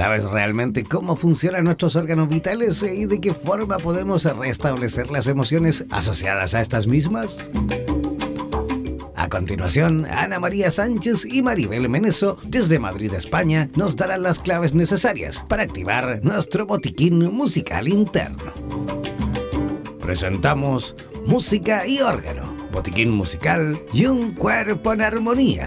¿Sabes realmente cómo funcionan nuestros órganos vitales y de qué forma podemos restablecer las emociones asociadas a estas mismas? A continuación, Ana María Sánchez y Maribel Meneso, desde Madrid, España, nos darán las claves necesarias para activar nuestro botiquín musical interno. Presentamos Música y órgano, botiquín musical y un cuerpo en armonía.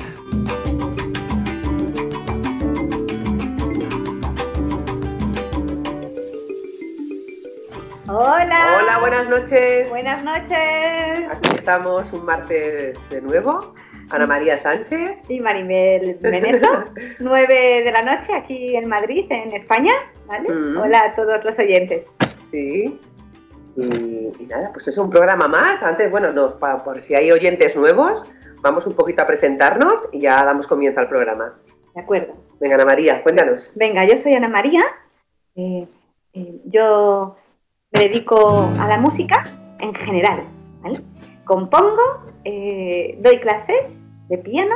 Buenas noches. Buenas noches. Aquí estamos un martes de nuevo. Ana María Sánchez. Y Maribel Menezo. 9 de la noche aquí en Madrid, en España. ¿vale? Mm. Hola a todos los oyentes. Sí. Y, y nada, pues es un programa más. Antes, bueno, no, por si hay oyentes nuevos, vamos un poquito a presentarnos y ya damos comienzo al programa. De acuerdo. Venga, Ana María, cuéntanos. Venga, yo soy Ana María. eh, eh, yo me dedico a la música en general. Compongo, eh, doy clases de piano.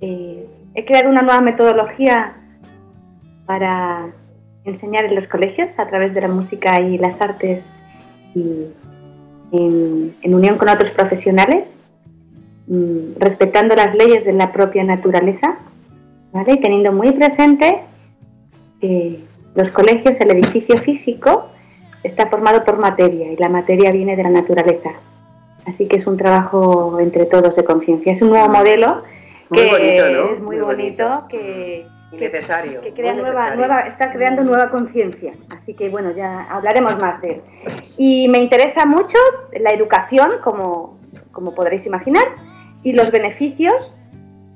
eh, he creado una nueva metodología para enseñar en los colegios a través de la música y las artes y en, unión con otros profesionales, mm, respetando las leyes de la propia naturaleza ¿vale? Teniendo muy presente que los colegios, el edificio físico, está formado por materia y la materia viene de la naturaleza. Así que es un trabajo entre todos de conciencia. Es un nuevo modelo Muy que bonito, ¿no? es muy, Muy bonito, bonito. que, necesario. que crea nueva, necesario. nueva, está creando nueva conciencia. Así que bueno, ya hablaremos más de él. Y me interesa mucho la educación, como, como podréis imaginar, y los beneficios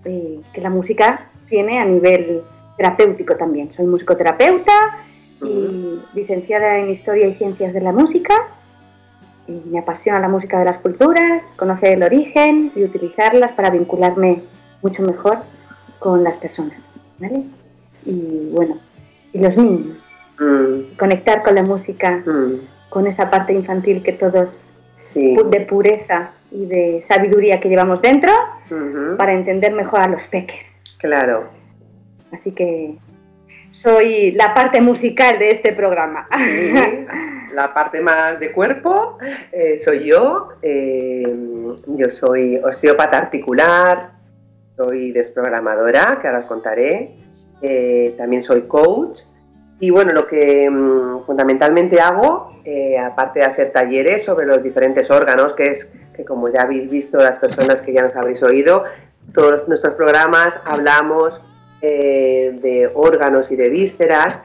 eh, que la música tiene a nivel terapéutico también. Soy musicoterapeuta y licenciada en Historia y Ciencias de la Música. Y me apasiona la música de las culturas, conocer el origen y utilizarlas para vincularme mucho mejor con las personas. ¿vale? Y bueno, y los niños. Mm, Conectar con la música, mm, con esa parte infantil que todos, sí. de pureza y de sabiduría que llevamos dentro, para entender mejor a los peques. Claro. Así que soy la parte musical de este programa. La parte más de cuerpo eh, soy yo. eh, yo soy osteópata articular, soy desprogramadora, que ahora os contaré. eh, también soy coach. Y bueno, lo que mm, fundamentalmente hago, aparte de hacer talleres sobre los diferentes órganos, que es que como ya habéis visto las personas que ya nos habréis oído, todos nuestros programas hablamos eh, de órganos y de vísceras,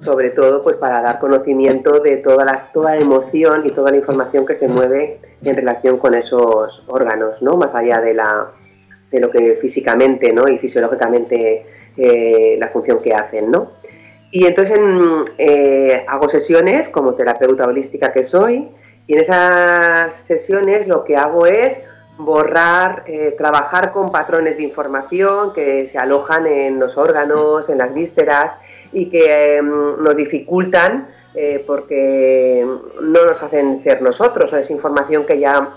sobre todo pues para dar conocimiento de todas las, toda la emoción y toda la información que se mueve en relación con esos órganos, ¿no? Más allá de la de lo que físicamente ¿no? y fisiológicamente eh, la función que hacen, ¿no? Y entonces en, eh, hago sesiones como terapeuta holística que soy y en esas sesiones lo que hago es borrar, eh, trabajar con patrones de información que se alojan en los órganos, en las vísceras y que eh, nos dificultan eh, porque no nos hacen ser nosotros, o es información que ya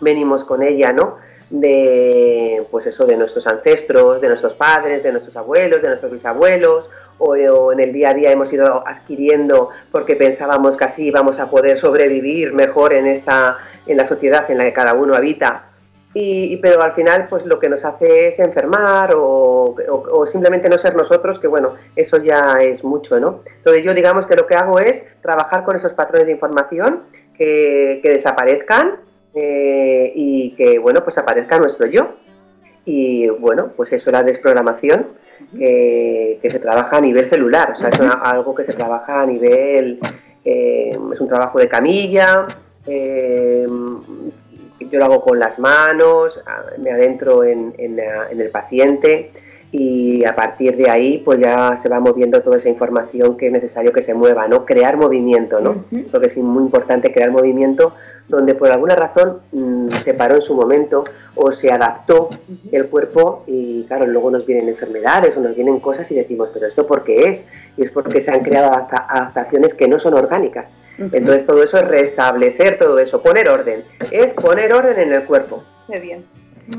venimos con ella, ¿no? De, pues eso, de nuestros ancestros, de nuestros padres, de nuestros abuelos, de nuestros bisabuelos, o, o en el día a día hemos ido adquiriendo porque pensábamos que así íbamos a poder sobrevivir mejor en esta, en la sociedad en la que cada uno habita. Y, pero al final pues lo que nos hace es enfermar o, o- simplemente no ser nosotros, que bueno, eso ya es mucho, ¿no? Entonces yo digamos que lo que hago es trabajar con esos patrones de información que, que desaparezcan eh, y que bueno, pues aparezca nuestro yo. Y bueno, pues eso es la desprogramación que, que se trabaja a nivel celular, o sea, es algo que se trabaja a nivel, eh, es un trabajo de camilla, eh, yo lo hago con las manos, me adentro en, el paciente y a partir de ahí pues ya se va moviendo toda esa información que es necesario que se mueva, ¿no? Crear movimiento, ¿no? Porque es muy importante crear movimiento donde por alguna razón mm, se paró en su momento o se adaptó el cuerpo y claro, luego nos vienen enfermedades o nos vienen cosas y decimos, pero ¿esto por qué es? Y es porque se han creado adaptaciones que no son orgánicas. Entonces todo eso es restablecer todo eso, poner orden, es poner orden en el cuerpo. Muy bien.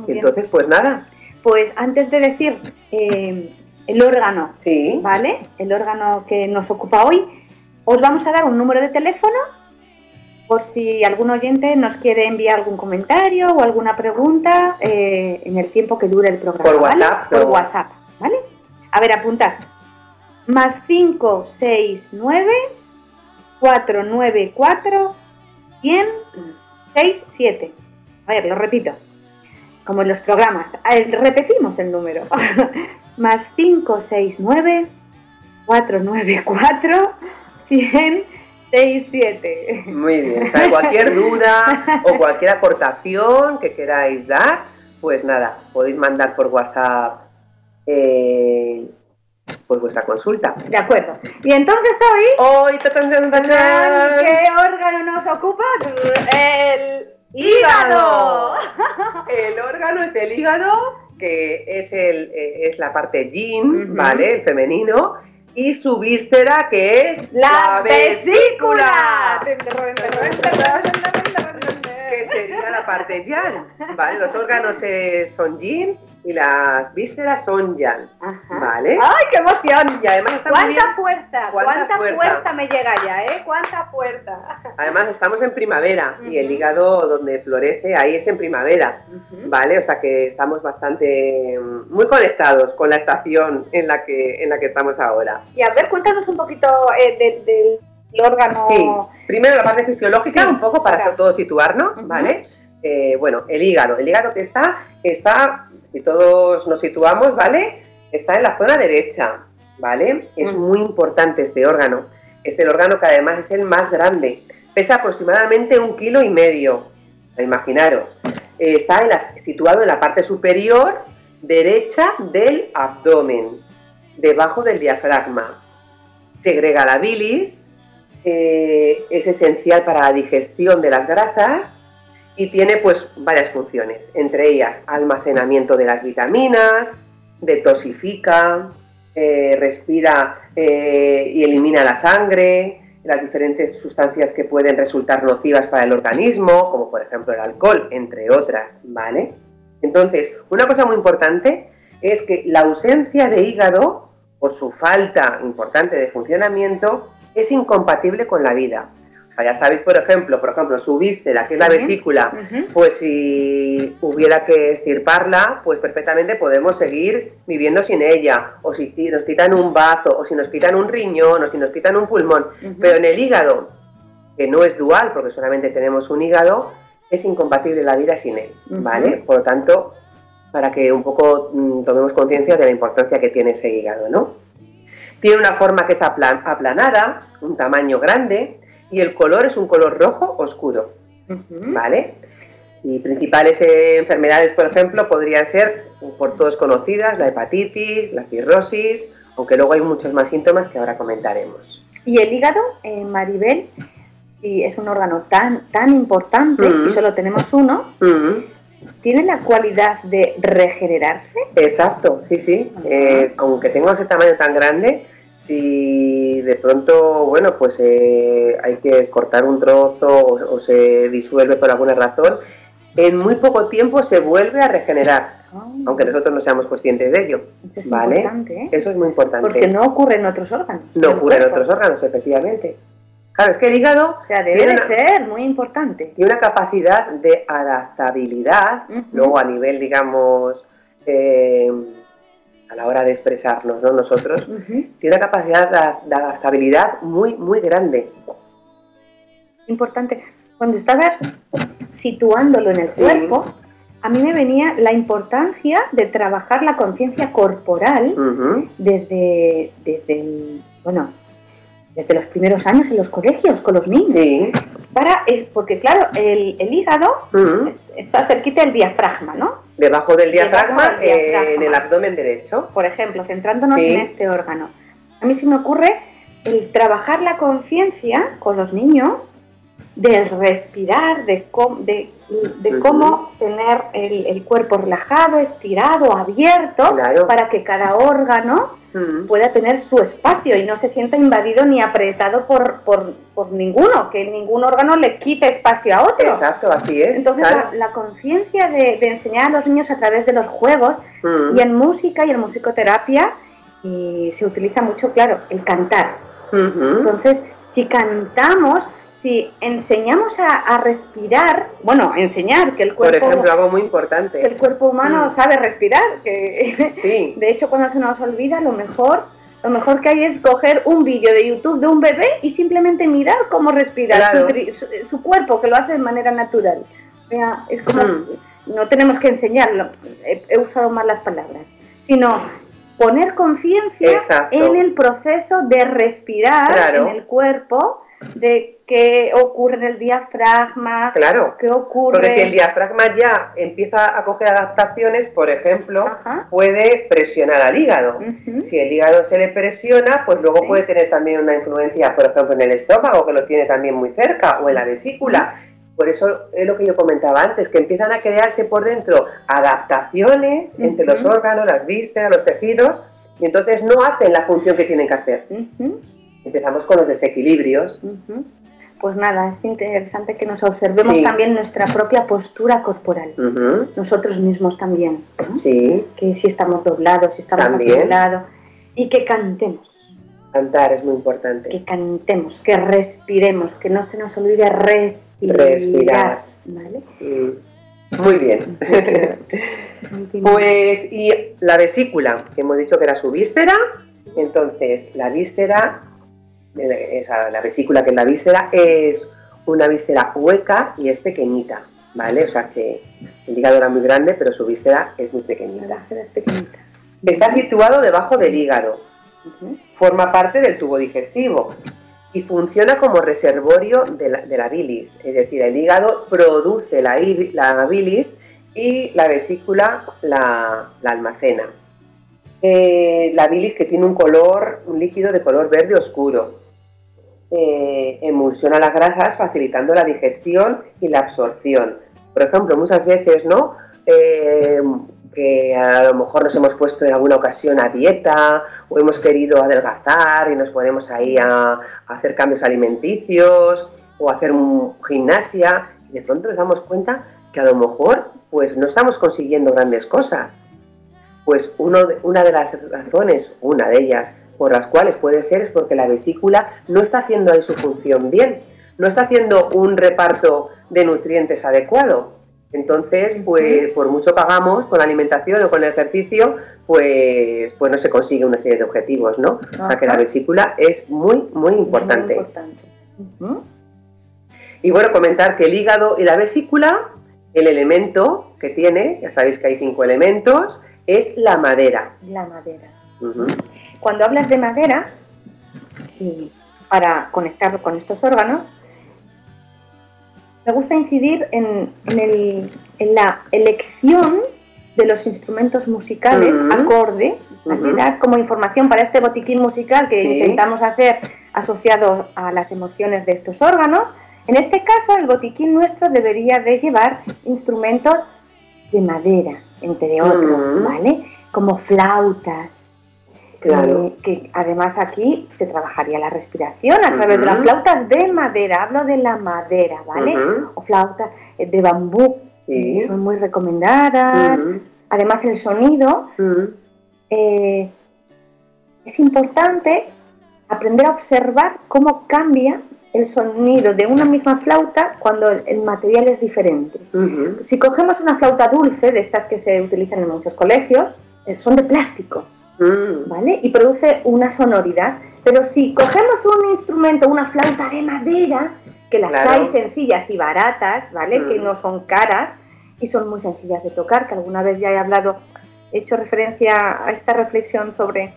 Entonces, pues nada. Pues antes de decir eh, el órgano, sí. ¿vale? El órgano que nos ocupa hoy, os vamos a dar un número de teléfono por si algún oyente nos quiere enviar algún comentario o alguna pregunta eh, en el tiempo que dure el programa. Por WhatsApp. Por WhatsApp, ¿vale? A ver, apuntad. Más 569 494 167. A ver, lo repito. Como en los programas. repetimos el número. Más 569 494 167. Muy bien. cualquier duda o cualquier aportación que queráis dar, pues nada, podéis mandar por WhatsApp eh, pues vuestra consulta. De acuerdo. Y entonces hoy... Hoy... ¿Qué órgano nos ocupa? El hígado. El órgano es el hígado, que es, el, eh, es la parte yin, ¿vale? El femenino. Y su víscera, que es la, vesícula. Sería la parte yang, ¿vale? Los órganos son yin y las vísceras son yang, ¿vale? ¡Ay, qué emoción! Y además está ¿Cuánta fuerza? ¿Cuánta, fuerza? me llega ya, eh? ¿Cuánta fuerza? Además estamos en primavera y el hígado donde florece ahí es en primavera, ¿vale? O sea que estamos bastante mm, muy conectados con la estación en la que en la que estamos ahora. Y a ver, cuéntanos un poquito eh, del órgano. Sí, primero la parte fisiológica, un poco para todo situarnos, ¿vale? Eh, bueno, el hígado, el hígado que está, está si todos nos situamos, ¿vale? Está en la zona derecha, ¿vale? Es mm. muy importante este órgano. Es el órgano que además es el más grande. Pesa aproximadamente un kilo y medio. Imaginaros. Está situado en la parte superior derecha del abdomen, debajo del diafragma. Segrega la bilis, eh, es esencial para la digestión de las grasas y tiene pues varias funciones, entre ellas almacenamiento de las vitaminas, detoxifica, eh, respira eh, y elimina la sangre, las diferentes sustancias que pueden resultar nocivas para el organismo, como por ejemplo el alcohol, entre otras, ¿vale? Entonces, una cosa muy importante es que la ausencia de hígado, por su falta importante de funcionamiento, es incompatible con la vida ya sabéis, por ejemplo, por ejemplo, su víscera, que es la vesícula, pues si hubiera que estirparla, pues perfectamente podemos seguir viviendo sin ella. O si nos quitan un bazo, o si nos quitan un riñón, o si nos quitan un pulmón. Pero en el hígado, que no es dual, porque solamente tenemos un hígado, es incompatible la vida sin él, ¿vale? Por lo tanto, para que un poco mm, tomemos conciencia de la importancia que tiene ese hígado, ¿no? Tiene una forma que es aplanada, un tamaño grande, y el color es un color rojo oscuro, ¿vale? Y principales eh, enfermedades, por ejemplo, podrían ser por todos conocidas, la hepatitis, la cirrosis, aunque luego hay muchos más síntomas que ahora comentaremos. ¿Y el hígado, eh, Maribel? Si es un órgano tan, tan importante, y solo tenemos uno, ¿tiene la cualidad de regenerarse? Exacto, sí, sí. Eh, aunque tenga ese tamaño tan grande, si de pronto, bueno, pues eh, hay que cortar un trozo o, se disuelve por alguna razón, en muy poco tiempo se vuelve a regenerar, aunque nosotros no seamos conscientes de ello. Eso es ¿vale? ¿eh? Eso es muy importante. Porque no ocurre en otros órganos. No ocurre en otros órganos, efectivamente. Claro, es que el hígado... O sea, debe ser muy importante. Tiene una capacidad de adaptabilidad, luego a nivel, digamos... Eh, a la hora de expresarnos, ¿no? Nosotros, tiene una capacidad de, adaptabilidad muy, muy grande. Importante. Cuando estabas situándolo en el cuerpo, a mí me venía la importancia de trabajar la conciencia corporal desde, desde, bueno, desde los primeros años en los colegios con los niños. Sí. para, porque claro, el, hígado está cerquita del diafragma, ¿no? Debajo del diafragma, en el abdomen derecho. Por ejemplo, centrándonos en este órgano. A mí se me ocurre el trabajar la conciencia con los niños de respirar, de, de, cómo tener el, cuerpo relajado, estirado, abierto, para que cada órgano pueda tener su espacio y no se sienta invadido ni apretado por, por, ninguno, que ningún órgano le quite espacio a otro. Exacto, así es. Entonces la, conciencia de, enseñar a los niños a través de los juegos y en música y en musicoterapia y se utiliza mucho, claro, el cantar. Entonces, si cantamos, si enseñamos a, respirar, bueno, enseñar que el cuerpo... Por ejemplo, algo muy importante. Que el cuerpo humano mm. sabe respirar, que sí. de hecho cuando se nos olvida, lo mejor, lo mejor que hay es coger un vídeo de YouTube de un bebé y simplemente mirar cómo respira su, cuerpo, que lo hace de manera natural. es como, mm. no tenemos que enseñarlo, he, usado mal las palabras, sino poner conciencia en el proceso de respirar en el cuerpo de qué ocurre en el diafragma, claro, qué ocurre. Porque si el diafragma ya empieza a coger adaptaciones, por ejemplo, puede presionar al hígado. Si el hígado se le presiona, pues luego puede tener también una influencia, por ejemplo, en el estómago, que lo tiene también muy cerca, o en la vesícula. Por eso es lo que yo comentaba antes, que empiezan a crearse por dentro adaptaciones entre los órganos, las vísceras, los tejidos, y entonces no hacen la función que tienen que hacer. Empezamos con los desequilibrios. Pues nada, es interesante que nos observemos también nuestra propia postura corporal. Nosotros mismos también. Sí. Que si estamos doblados, si estamos doblados. Y que cantemos. Cantar es muy importante. Que cantemos, que respiremos, que no se nos olvide respirar. Respirar. Muy bien. pues, y la vesícula, que hemos dicho que era su víscera. Entonces, la víscera la vesícula que es la víscera, es una víscera hueca y es pequeñita, ¿vale? O sea que el hígado era muy grande, pero su víscera es muy pequeñita. Está situado debajo del hígado, forma parte del tubo digestivo y funciona como reservorio de la, bilis, es decir, el hígado produce la, bilis y la vesícula la, almacena. Eh, la bilis que tiene un color, un líquido de color verde oscuro, eh, emulsiona las grasas facilitando la digestión y la absorción. Por ejemplo, muchas veces, ¿no? Eh, que a lo mejor nos hemos puesto en alguna ocasión a dieta o hemos querido adelgazar y nos ponemos ahí a, hacer cambios alimenticios o hacer gimnasia y de pronto nos damos cuenta que a lo mejor pues no estamos consiguiendo grandes cosas. Pues uno una de las razones, una de ellas, por las cuales puede ser es porque la vesícula no está haciendo ahí su función bien, no está haciendo un reparto de nutrientes adecuado. Entonces, pues por mucho que hagamos con la alimentación o con el ejercicio, pues, pues no se consigue una serie de objetivos, ¿no? O sea que la vesícula es muy, muy importante. Y bueno, comentar que el hígado y la vesícula, el elemento que tiene, ya sabéis que hay cinco elementos, es la madera. La madera cuando hablas de madera, y para conectarlo con estos órganos, me gusta incidir en, la elección de los instrumentos musicales acorde, dar como información para este botiquín musical que intentamos hacer asociado a las emociones de estos órganos. En este caso, el botiquín nuestro debería de llevar instrumentos de madera, entre otros, ¿vale? Como flautas, Claro. que además aquí se trabajaría la respiración a través de las flautas de madera, hablo de la madera, ¿vale? O flautas eh, de bambú, sí. son muy recomendadas. Además el sonido, eh, es importante aprender a observar cómo cambia el sonido de una misma flauta cuando el material es diferente. Si cogemos una flauta dulce, de estas que se utilizan en muchos colegios, eh, son de plástico. Mm. ¿vale? Y produce una sonoridad. Pero si cogemos un instrumento, una flauta de madera, que las hay sencillas y baratas, ¿vale? Que mm. no son caras y son muy sencillas de tocar, que alguna vez ya he hablado, he hecho referencia a esta reflexión sobre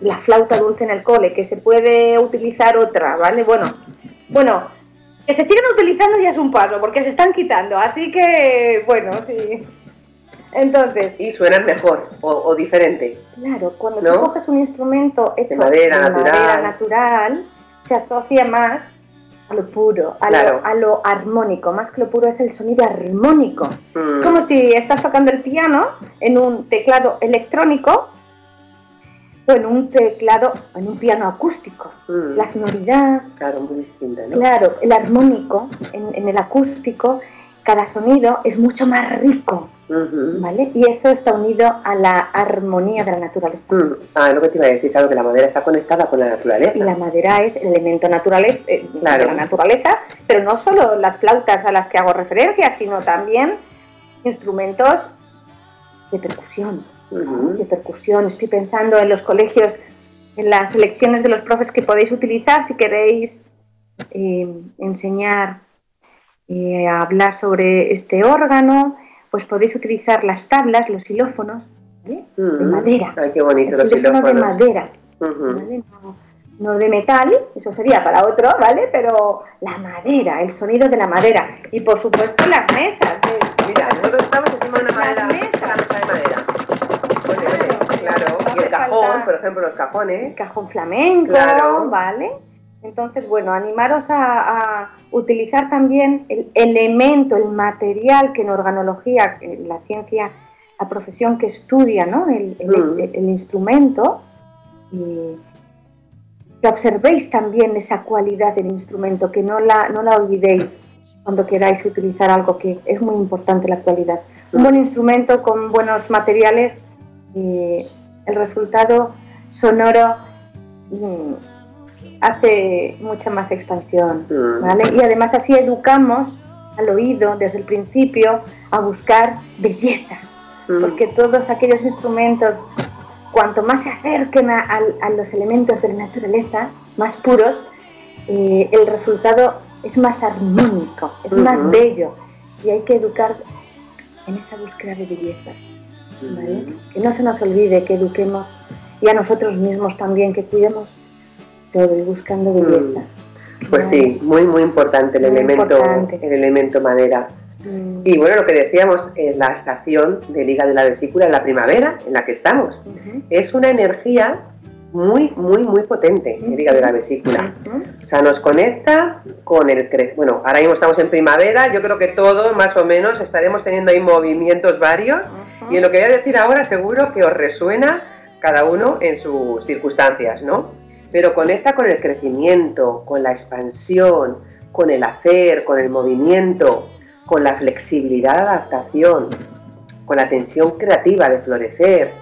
la flauta dulce en el cole, que se puede utilizar otra, ¿vale? Bueno, bueno, Que se sigan utilizando ya es un paso, porque se están quitando, así que, bueno, sí. Entonces. Y suenan mejor o, diferente. Claro, cuando tú coges un instrumento hecho de madera, natural. natural, se asocia más a lo puro, a, lo, armónico. Más que lo puro es el sonido armónico. Mm. Como si estás tocando el piano en un teclado electrónico o en un teclado, en un piano acústico. Mm. La sonoridad. Claro, muy distinta, ¿no? Claro, el armónico en el acústico, cada sonido es mucho más rico ¿Vale? Y eso está unido a la armonía de la naturaleza. Mm. Ah, lo que te iba a decir, claro, que la madera está conectada con la naturaleza. Y la madera es el elemento naturaleza, eh, de la naturaleza, pero no solo las flautas a las que hago referencia, sino también instrumentos de percusión. De percusión. Estoy pensando en los colegios, en las lecciones de los profes que podéis utilizar si queréis eh, enseñar eh, a hablar sobre este órgano pues podéis utilizar las tablas, los xilófonos, de mm. madera. Ay, qué bonito los xilófonos. de madera, no, de metal, eso sería para otro, ¿vale? Pero la madera, el sonido de la madera. Y por supuesto las mesas. Mira, nosotros estamos encima de una madera, la mesa de madera. claro, y el cajón, por ejemplo, los cajones. Cajón flamenco, ¿vale? Entonces, bueno, animaros a, utilizar también el elemento, el material que en organología, en la ciencia, la profesión que estudia ¿no? el, mm. instrumento, y que observéis también esa cualidad del instrumento, que no la, no la olvidéis cuando queráis utilizar algo que es muy importante la cualidad. Un buen instrumento con buenos materiales, y el resultado sonoro mm, hace mucha más expansión, mm. ¿vale? Y además así educamos al oído desde el principio a buscar belleza, mm. porque todos aquellos instrumentos, cuanto más se acerquen a, los elementos de la naturaleza, más puros, eh, el resultado es más armónico, es más bello, y hay que educar en esa búsqueda de belleza, ¿vale? Que no se nos olvide que eduquemos y a nosotros mismos también, que cuidemos todo y buscando belleza. Mm. Pues sí, muy muy importante el elemento el elemento madera. Mm. Y bueno, lo que decíamos, es la estación del hígado de la vesícula en la primavera en la que estamos. Es una energía muy, muy, muy potente, el hígado de la vesícula. O sea, nos conecta con el... Bueno, ahora mismo estamos en primavera, yo creo que todos más o menos estaremos teniendo ahí movimientos varios y en lo que voy a decir ahora seguro que os resuena cada uno en sus circunstancias, ¿no? Pero conecta con el crecimiento, con la expansión, con el hacer, con el movimiento, con la flexibilidad de adaptación, con la tensión creativa de florecer,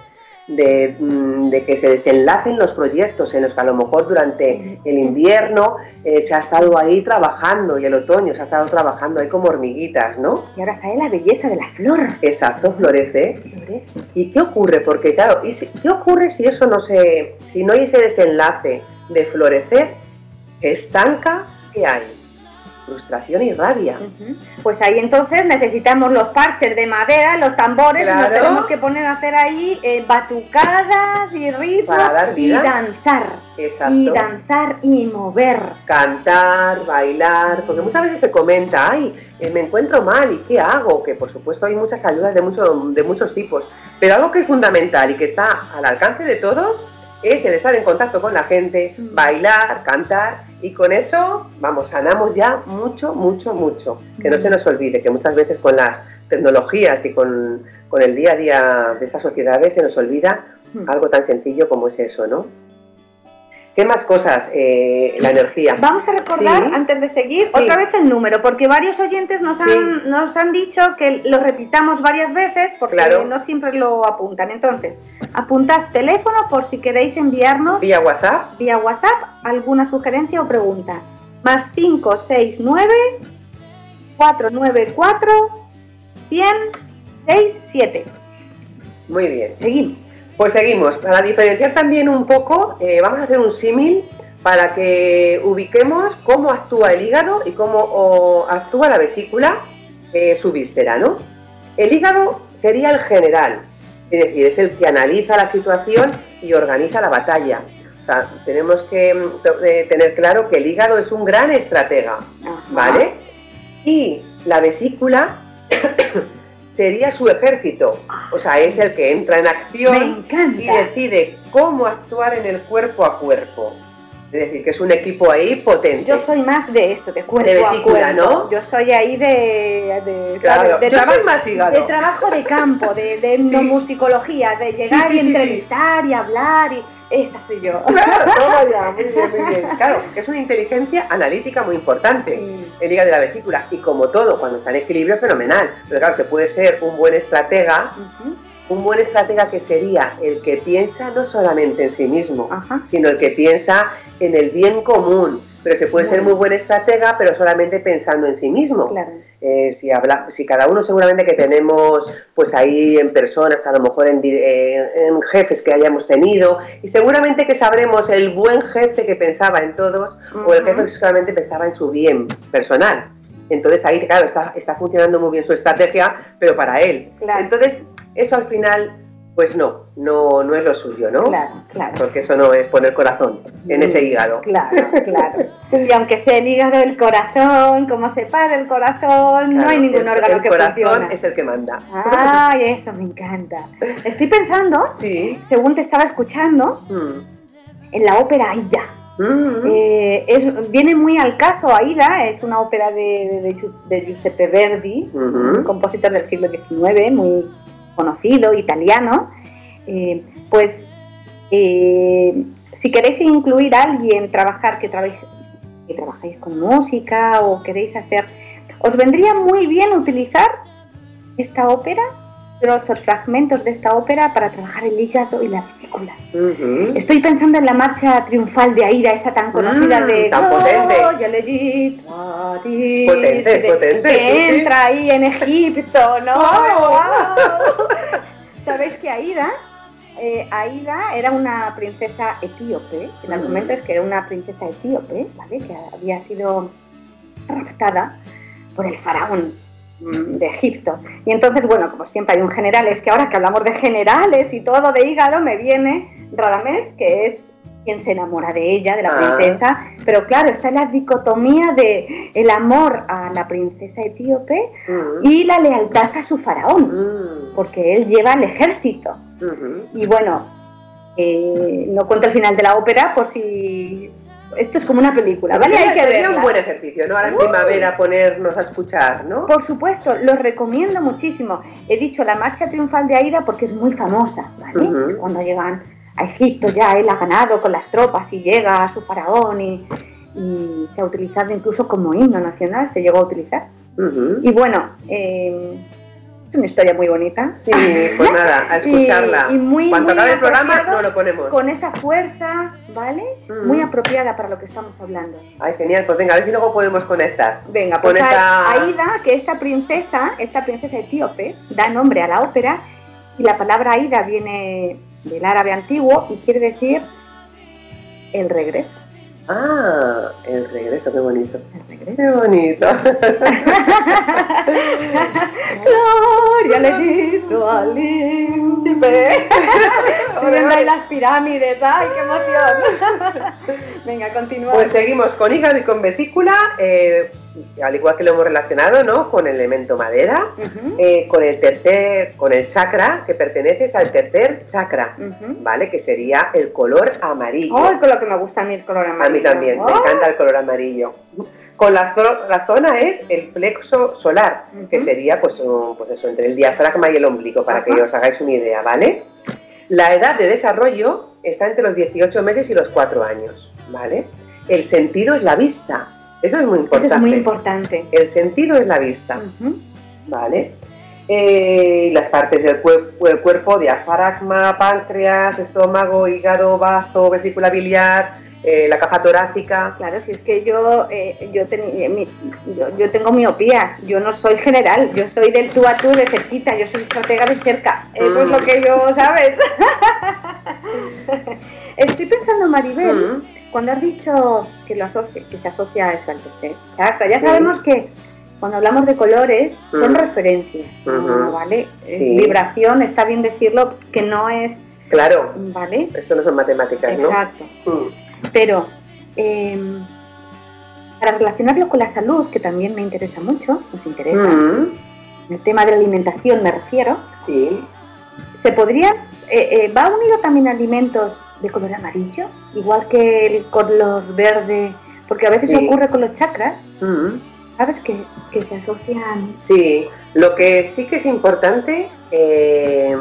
Mm, de, que se desenlacen los proyectos en los que a lo mejor durante el invierno eh, se ha estado ahí trabajando y el otoño se ha estado trabajando ahí como hormiguitas, ¿no? Y ahora sale la belleza de la flor. Exacto, florece. ¿Y qué ocurre? Porque claro, ¿y ¿qué ocurre si eso no se, si no hay ese desenlace de florecer? Se estanca, ¿qué hay? Frustración y rabia. Pues ahí entonces necesitamos los parches de madera, los tambores, y nos tenemos que poner a hacer ahí eh, batucadas y ritmos y danzar. Y danzar y mover. Cantar, bailar, porque muchas veces se comenta, ay, eh, me encuentro mal y qué hago, que por supuesto hay muchas ayudas de, de muchos tipos, pero algo que es fundamental y que está al alcance de todos es el estar en contacto con la gente, bailar, cantar y con eso, vamos, sanamos ya mucho, mucho, mucho. Que no mm. se nos olvide que muchas veces con las tecnologías y con, con el día a día de esas sociedades se nos olvida mm. algo tan sencillo como es eso, ¿no? ¿Qué más cosas? Eh, la energía. Vamos a recordar, antes de seguir, otra vez el número, porque varios oyentes nos han, nos han dicho que lo repitamos varias veces, porque no siempre lo apuntan. Entonces, apuntad teléfono por si queréis enviarnos... Vía WhatsApp. Vía WhatsApp alguna sugerencia o pregunta. Más 569 494 10067. Muy bien. Seguimos. Pues seguimos. Para diferenciar también un poco, eh, vamos a hacer un símil para que ubiquemos cómo actúa el hígado y cómo actúa la vesícula, eh, su víscera, ¿no? El hígado sería el general, es decir, es el que analiza la situación y organiza la batalla. sea, tenemos que mm, eh, tener claro que el hígado es un gran estratega, Ajá. ¿vale? Y la vesícula sería su ejército, o sea, es el que entra en acción y decide cómo actuar en el cuerpo a cuerpo. Es decir, que es un equipo ahí potente. Yo soy más de esto, de cuerpo De a vesícula, cuerpo. ¿no? Yo soy ahí de, de, Claro, de, yo traba- soy más hígado. de trabajo de campo, de, de Sí. etnomusicología, de llegar sí, y sí, entrevistar y hablar y esa soy yo. Claro, toma ya, muy bien, muy bien. Claro, que es una inteligencia analítica muy importante. Sí. El hígado de la vesícula. Y como todo, cuando está en equilibrio, fenomenal. Pero claro, que puede ser un buen estratega, un buen estratega que sería el que piensa no solamente en sí mismo, Ajá. sino el que piensa en el bien común. Pero se puede ser muy buen estratega, pero solamente pensando en sí mismo. Claro. Eh, si, habla, si cada uno seguramente que tenemos pues ahí en personas, a lo mejor en, eh, en jefes que hayamos tenido, y seguramente que sabremos el buen jefe que pensaba en todos o el jefe que solamente pensaba en su bien personal. Entonces ahí, claro, está, está funcionando muy bien su estrategia, pero para él. Claro. Entonces, eso al final, pues no, no, no es lo suyo, ¿no? Claro, claro. Porque eso no es poner corazón en ese hígado. Claro, claro. Y aunque sea el hígado, el corazón, como se para el corazón, no hay ningún el- órgano el que corazón es el que manda. Ay, eso me encanta. Estoy pensando, Sí. según te estaba escuchando, Mm. en la ópera Aida. Mm. Eh, es- viene muy al caso, Aida es una ópera de, de, Giu- de Giuseppe Verdi, un Ujú. compositor del siglo XIX, muy conocido, italiano. Eh, pues eh, si queréis incluir a alguien, trabajar, que, trabaje- que trabajéis con música o queréis hacer, os vendría muy bien utilizar esta ópera, trozos, fragmentos de esta ópera para trabajar el hígado y la vesícula. Estoy pensando en la marcha triunfal de Aida, esa tan conocida Mm, de tan potente. Potente, potente, que entra ahí en Egipto, ¿no? ¡Wow! ¡Wow! Sabéis que Aida, eh, Aida era una princesa etíope, el Mm. argumento es que era una princesa etíope, ¿vale? Que había sido raptada por el faraón de Egipto. Y entonces, bueno, como siempre hay un general, es que ahora que hablamos de generales y todo de hígado, me viene Radamés, que es quien se enamora de ella, de la Ah. princesa, pero claro, está la dicotomía de el amor a la princesa etíope Ujú. y la lealtad a su faraón, Mm. porque él lleva el ejército. Ujú. Y bueno, eh, no cuento el final de la ópera por si... Esto es como una película, ¿vale? Hay que verla. un buen ejercicio, ¿no? Ahora en primavera ponernos a escuchar, ¿no? Por supuesto, lo recomiendo muchísimo. He dicho la marcha triunfal de Aida porque es muy famosa, ¿vale? Cuando llegan a Egipto ya él ha ganado con las tropas y llega a su faraón y, y se ha utilizado incluso como himno nacional, se llegó a utilizar. Y bueno, eh, es una historia muy bonita. Sí, pues nada, a escucharla. Y- y muy, Cuando muy acabe el programa, no lo ponemos. Con esa fuerza, ¿vale? Ujú. Muy apropiada para lo que estamos hablando. Ay, genial, pues venga, a ver si luego podemos conectar. Venga, Con pues a- esa- Aida, que esta princesa, esta princesa etíope, da nombre a la ópera y la palabra Aida viene del árabe antiguo y quiere decir el regreso. Ah, el regreso, qué bonito. El regreso. Qué bonito. Gloria le digo al príncipe. Viendo ahí las pirámides, ¡ay, qué emoción! Venga, continúa. Pues seguimos con hígado y con vesícula, eh, al igual que lo hemos relacionado, ¿no? Con el elemento madera, eh, con el tercer, con el chakra, que pertenece al tercer chakra. ¿vale? Que sería el color amarillo. ¡Ay, con lo que me gusta a mí el color amarillo! A mí también, me ¡Oh! encanta el color amarillo. Con la, zo- la zona es el plexo solar, que sería pues, un- pues eso, entre el diafragma y el ombligo, para que os hagáis una idea, ¿vale? La edad de desarrollo está entre los 18 meses y los 4 años, ¿vale? El sentido es la vista, eso es muy Eso importante. es muy importante. El sentido es la vista. ¿vale? Eh, las partes del, cuer- cuerpo, diafragma, páncreas, estómago, hígado, bazo, vesícula biliar, eh, la caja torácica. Claro, si es que yo, eh, yo, eh, mi- yo, yo tengo miopía, yo no soy general, yo soy del tú a tú de cerquita, yo soy estratega de cerca. Eso es Mm. lo que yo, ¿sabes? Estoy pensando, Maribel, Mm, cuando has dicho que, lo asocia- que se asocia a eso al chakra, ya Sí. sabemos que cuando hablamos de colores son Mm. referencias. ¿vale? Sí. vibración, está bien decirlo, que no es Claro. ¿Vale? Esto no son matemáticas, ¿no? Exacto. Pero em, para relacionarlo con la salud, que también me interesa mucho, nos interesa, Mm, el tema de la alimentación me refiero, Sí. ¿se podría, eh, eh, va unido también a alimentos de color amarillo, igual que el color verde? Porque a veces Sí. ocurre con los chakras, Mm, ¿sabes? Que, que se asocian... Sí. Lo que sí que es importante, eh,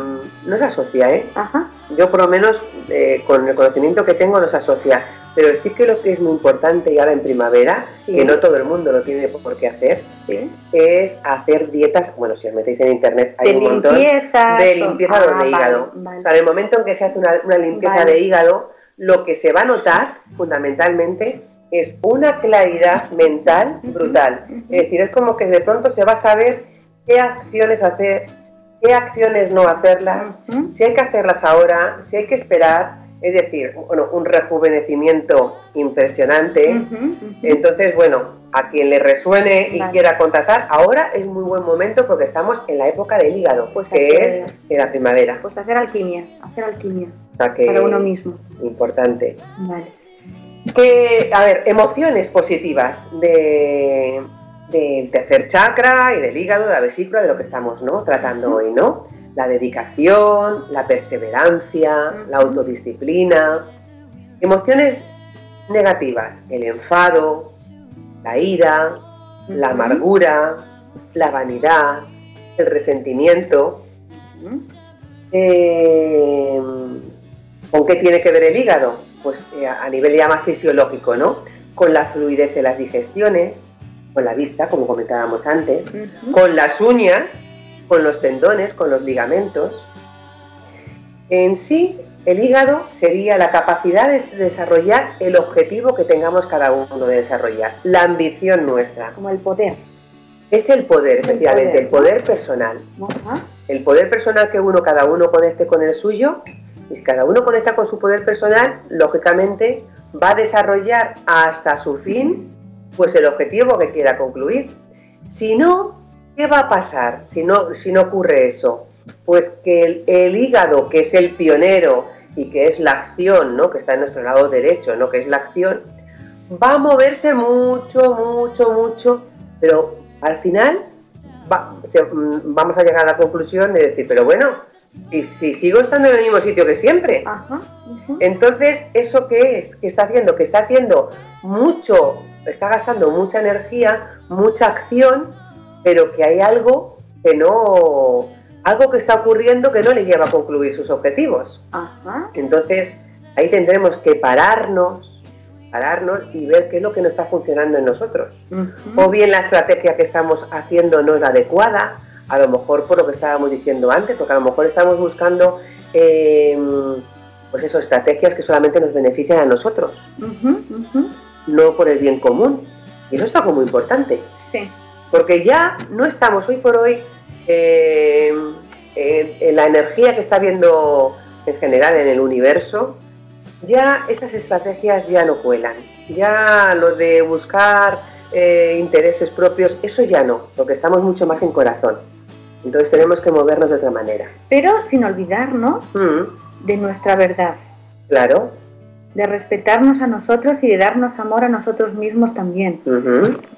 no se asocia, ¿eh? Ajá, Yo por lo menos eh, con el conocimiento que tengo no se asocia, pero sí que lo que es muy importante y ahora en primavera, Sí. que no todo el mundo lo tiene por qué hacer, sí. es hacer dietas, bueno, si os metéis en internet hay de un montón, limpieza. de limpieza Ah, de hígado. vale. O sea, en el momento en que se hace una, una limpieza Vale. de hígado, lo que se va a notar fundamentalmente es una claridad mental brutal. Es decir, es como que de pronto se va a saber qué acciones hacer, qué acciones no hacerlas, si hay que hacerlas ahora, si hay que esperar. Es decir, bueno, un rejuvenecimiento impresionante. Entonces, bueno, a quien le resuene y Vale. quiera contratar, ahora es muy buen momento porque estamos en la época del hígado, Pues que es en la primavera. Pues hacer alquimia, hacer alquimia O sea que para uno mismo. importante. Vale. Que, a ver, emociones positivas de, del tercer chakra y del hígado, de la vesícula, de lo que estamos ¿no? tratando hoy, ¿no? La dedicación, la perseverancia, la autodisciplina. Emociones negativas, el enfado, la ira, la amargura, la vanidad, el resentimiento. Eh, ¿Con qué tiene que ver el hígado? Pues eh, a nivel ya más fisiológico, ¿no? Con la fluidez de las digestiones, con la vista, como comentábamos antes, con las uñas, con los tendones, con los ligamentos. En sí, el hígado sería la capacidad de desarrollar el objetivo que tengamos cada uno de desarrollar, la ambición nuestra. Como el poder. Es el poder, El efectivamente, poder. el poder personal. El poder personal que uno, cada uno conecte con el suyo, y si cada uno conecta con su poder personal, lógicamente va a desarrollar hasta su fin, pues el objetivo que quiera concluir. Si no, ¿qué va a pasar si no, si no ocurre eso? Pues que el, hígado, que es el pionero y que es la acción, ¿no? que está en nuestro lado derecho, ¿no? que es la acción, va a moverse mucho, mucho, mucho, pero al final mm, vamos a llegar a la conclusión de decir, pero bueno, si, si sigo estando en el mismo sitio que siempre, Ajá. entonces, ¿eso qué es? ¿Qué está haciendo? Que está haciendo mucho, está gastando mucha energía, mucha acción, pero que hay algo que no, algo que está ocurriendo que no le lleva a concluir sus objetivos. Ajá. Entonces, ahí tendremos que pararnos, pararnos y ver qué es lo que no está funcionando en nosotros. O bien la estrategia que estamos haciendo no es la adecuada, a lo mejor por lo que estábamos diciendo antes, porque a lo mejor estamos buscando eh, pues eso, estrategias que solamente nos benefician a nosotros, no por el bien común. Y eso es algo muy importante, Sí. porque ya no estamos hoy por hoy eh, en, en la energía que está habiendo en general en el universo, ya esas estrategias ya no cuelan. Ya lo de buscar eh, intereses propios, eso ya no, porque estamos mucho más en corazón. Entonces tenemos que movernos de otra manera. Pero sin olvidarnos Mm, de nuestra verdad, claro. de respetarnos a nosotros y de darnos amor a nosotros mismos también.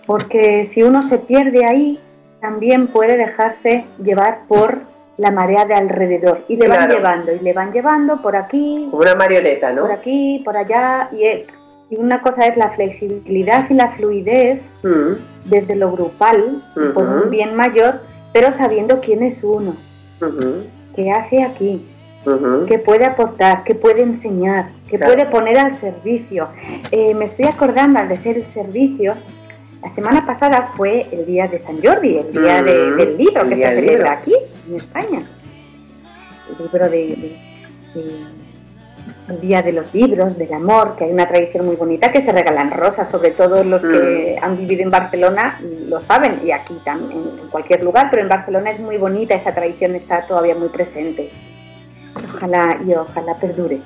Porque si uno se pierde ahí, también puede dejarse llevar por la marea de alrededor. Y le van llevando, y le van llevando por aquí, Como una marioneta, ¿no? por aquí, por allá. Y, una cosa es la flexibilidad y la fluidez Mm, desde lo grupal, por un bien mayor, pero sabiendo quién es uno, ujú, qué hace aquí, ujú. que puede aportar, que puede enseñar, que Claro. puede poner al servicio. Eh, me estoy acordando al decir el servicio, la semana pasada fue el día de San Jordi, el día de- del libro el que se celebra aquí, en España. El libro de, de- de- el día de los libros, del amor, que hay una tradición muy bonita que se regalan rosas, sobre todo los que Mm. han vivido en Barcelona lo saben, y aquí también, en cualquier lugar, pero en Barcelona es muy bonita, esa tradición está todavía muy presente. Ojalá y ojalá perdure.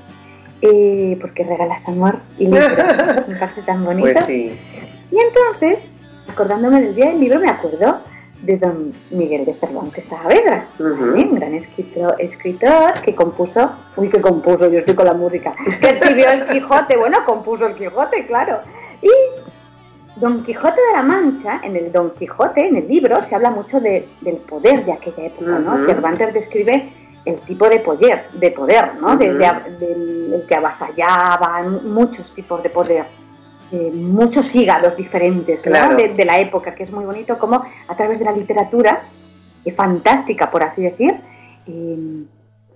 Eh, porque regalas amor y libros. me parece tan bonito. Pues sí. Y entonces, acordándome del día del libro, me acuerdo de don Miguel de Cervantes Saavedra, un gran escritor, escritor que compuso, uy, que compuso, yo estoy con la música, que escribió el Quijote, bueno, compuso el Quijote, claro. Y Don Quijote de la Mancha, en el Don Quijote, en el libro, se habla mucho del poder de aquella época, ¿no? Cervantes describe el tipo de poder, de poder, ¿no? del que avasallaba, muchos tipos de poder, muchos hígados diferentes de, la época, que es muy bonito como a través de la literatura, es fantástica por así decir, em,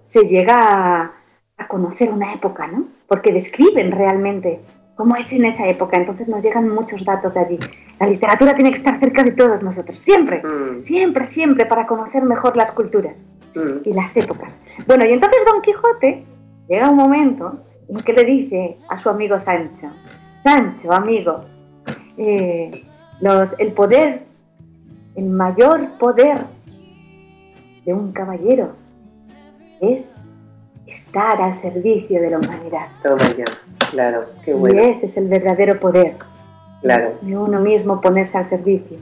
se llega a, a conocer una época, ¿no? Porque describen realmente cómo es en esa época. Entonces nos llegan muchos datos de allí. La literatura tiene que estar cerca de todos nosotros, siempre, mm. siempre, siempre, para conocer mejor las culturas mm. y las épocas. Bueno, y entonces Don Quijote llega un momento en que le dice a su amigo Sancho, Sancho, amigo, eh, los, el poder, el mayor poder de un caballero es estar al servicio de la humanidad. Toma ya. Claro, qué bueno. Y ese es el verdadero poder. Claro. De uno mismo ponerse al servicio,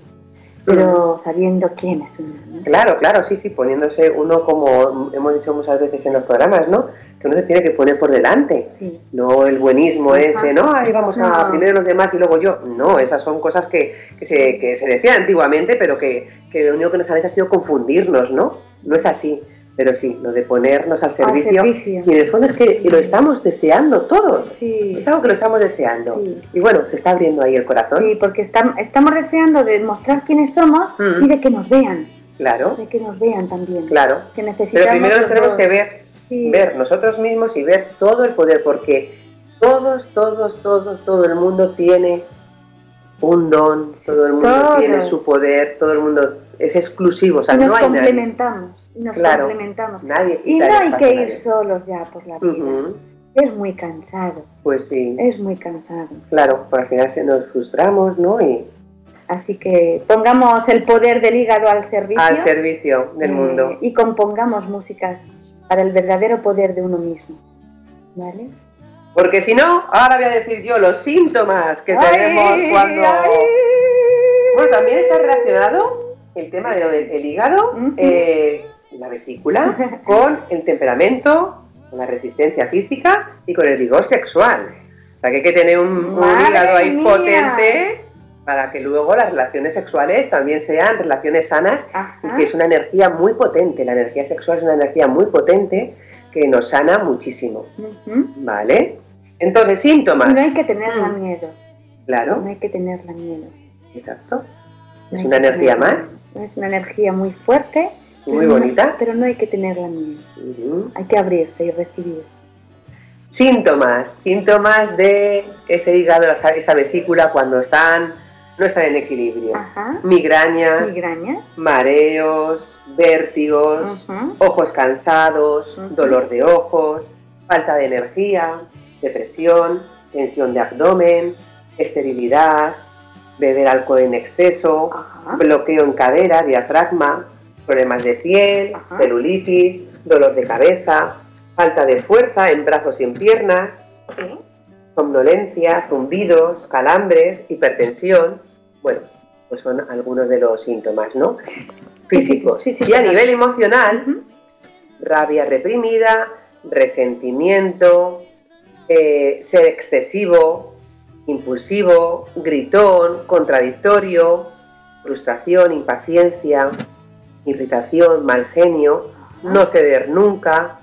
pero sabiendo quién es uno. Claro, claro, sí, sí, poniéndose uno como hemos dicho muchas veces en los programas, ¿no? Que uno se tiene que poner por delante, no el buenismo ese, no, ahí vamos a primero los demás y luego yo. No, esas son cosas que, que, se, que se decían antiguamente, pero que, que lo único que nos ha sido confundirnos, ¿no? No es así. Pero sí, lo de ponernos al servicio, Y en el fondo es que lo estamos deseando todos. Es algo que lo estamos deseando. Y bueno, se está abriendo ahí el corazón. Sí, porque estamos deseando de mostrar quiénes somos mm. y de que nos vean. Claro. De que nos vean también. Claro. Que Pero primero tenemos que ver, ver nosotros mismos y ver todo el poder, porque todos, todos, todos, todo el mundo tiene un don, todo el mundo tiene su poder, todo el mundo es exclusivo, o sea, no hay complementamos nos complementamos. y no hay que ir solos ya por la vida. Es muy cansado. Pues sí. Es muy cansado. Claro, por al final se nos frustramos, ¿no? Y... Así que pongamos el poder del hígado al servicio. Al servicio del eh, mundo. Y compongamos músicas para el verdadero poder de uno mismo. ¿Vale? Porque si no, ahora voy a decir yo los síntomas que tenemos cuando... Bueno, también está relacionado el tema del hígado la vesícula con el temperamento, con la resistencia física y con el vigor sexual. O sea que hay que tener un, hígado ahí potente para que luego las relaciones sexuales también sean relaciones sanas y que es una energía muy potente. La energía sexual es una energía muy potente que nos sana muchísimo. ¿Vale? Entonces, síntomas. No hay que tenerla mm. miedo. Claro. No hay que tenerla miedo. Exacto. es una energía más. Es una energía muy fuerte muy bonita. pero no hay que tenerla miedo. Hay que abrirse y recibir. Síntomas, síntomas de ese hígado, esa vesícula cuando están, no están en equilibrio. Migrañas, mareos, vértigos, ojos cansados, dolor de ojos, falta de energía, depresión, tensión de abdomen, esterilidad, beber alcohol en exceso, bloqueo en cadera, diafragma, problemas de piel, celulitis, dolor de cabeza, falta de fuerza en brazos y en piernas, somnolencia, zumbidos, calambres, hipertensión. Bueno, pues son algunos de los síntomas, ¿no? Físicos. y a nivel emocional, rabia reprimida, resentimiento, eh, ser excesivo, impulsivo, gritón, contradictorio, frustración, impaciencia, irritación, mal genio, no ceder nunca,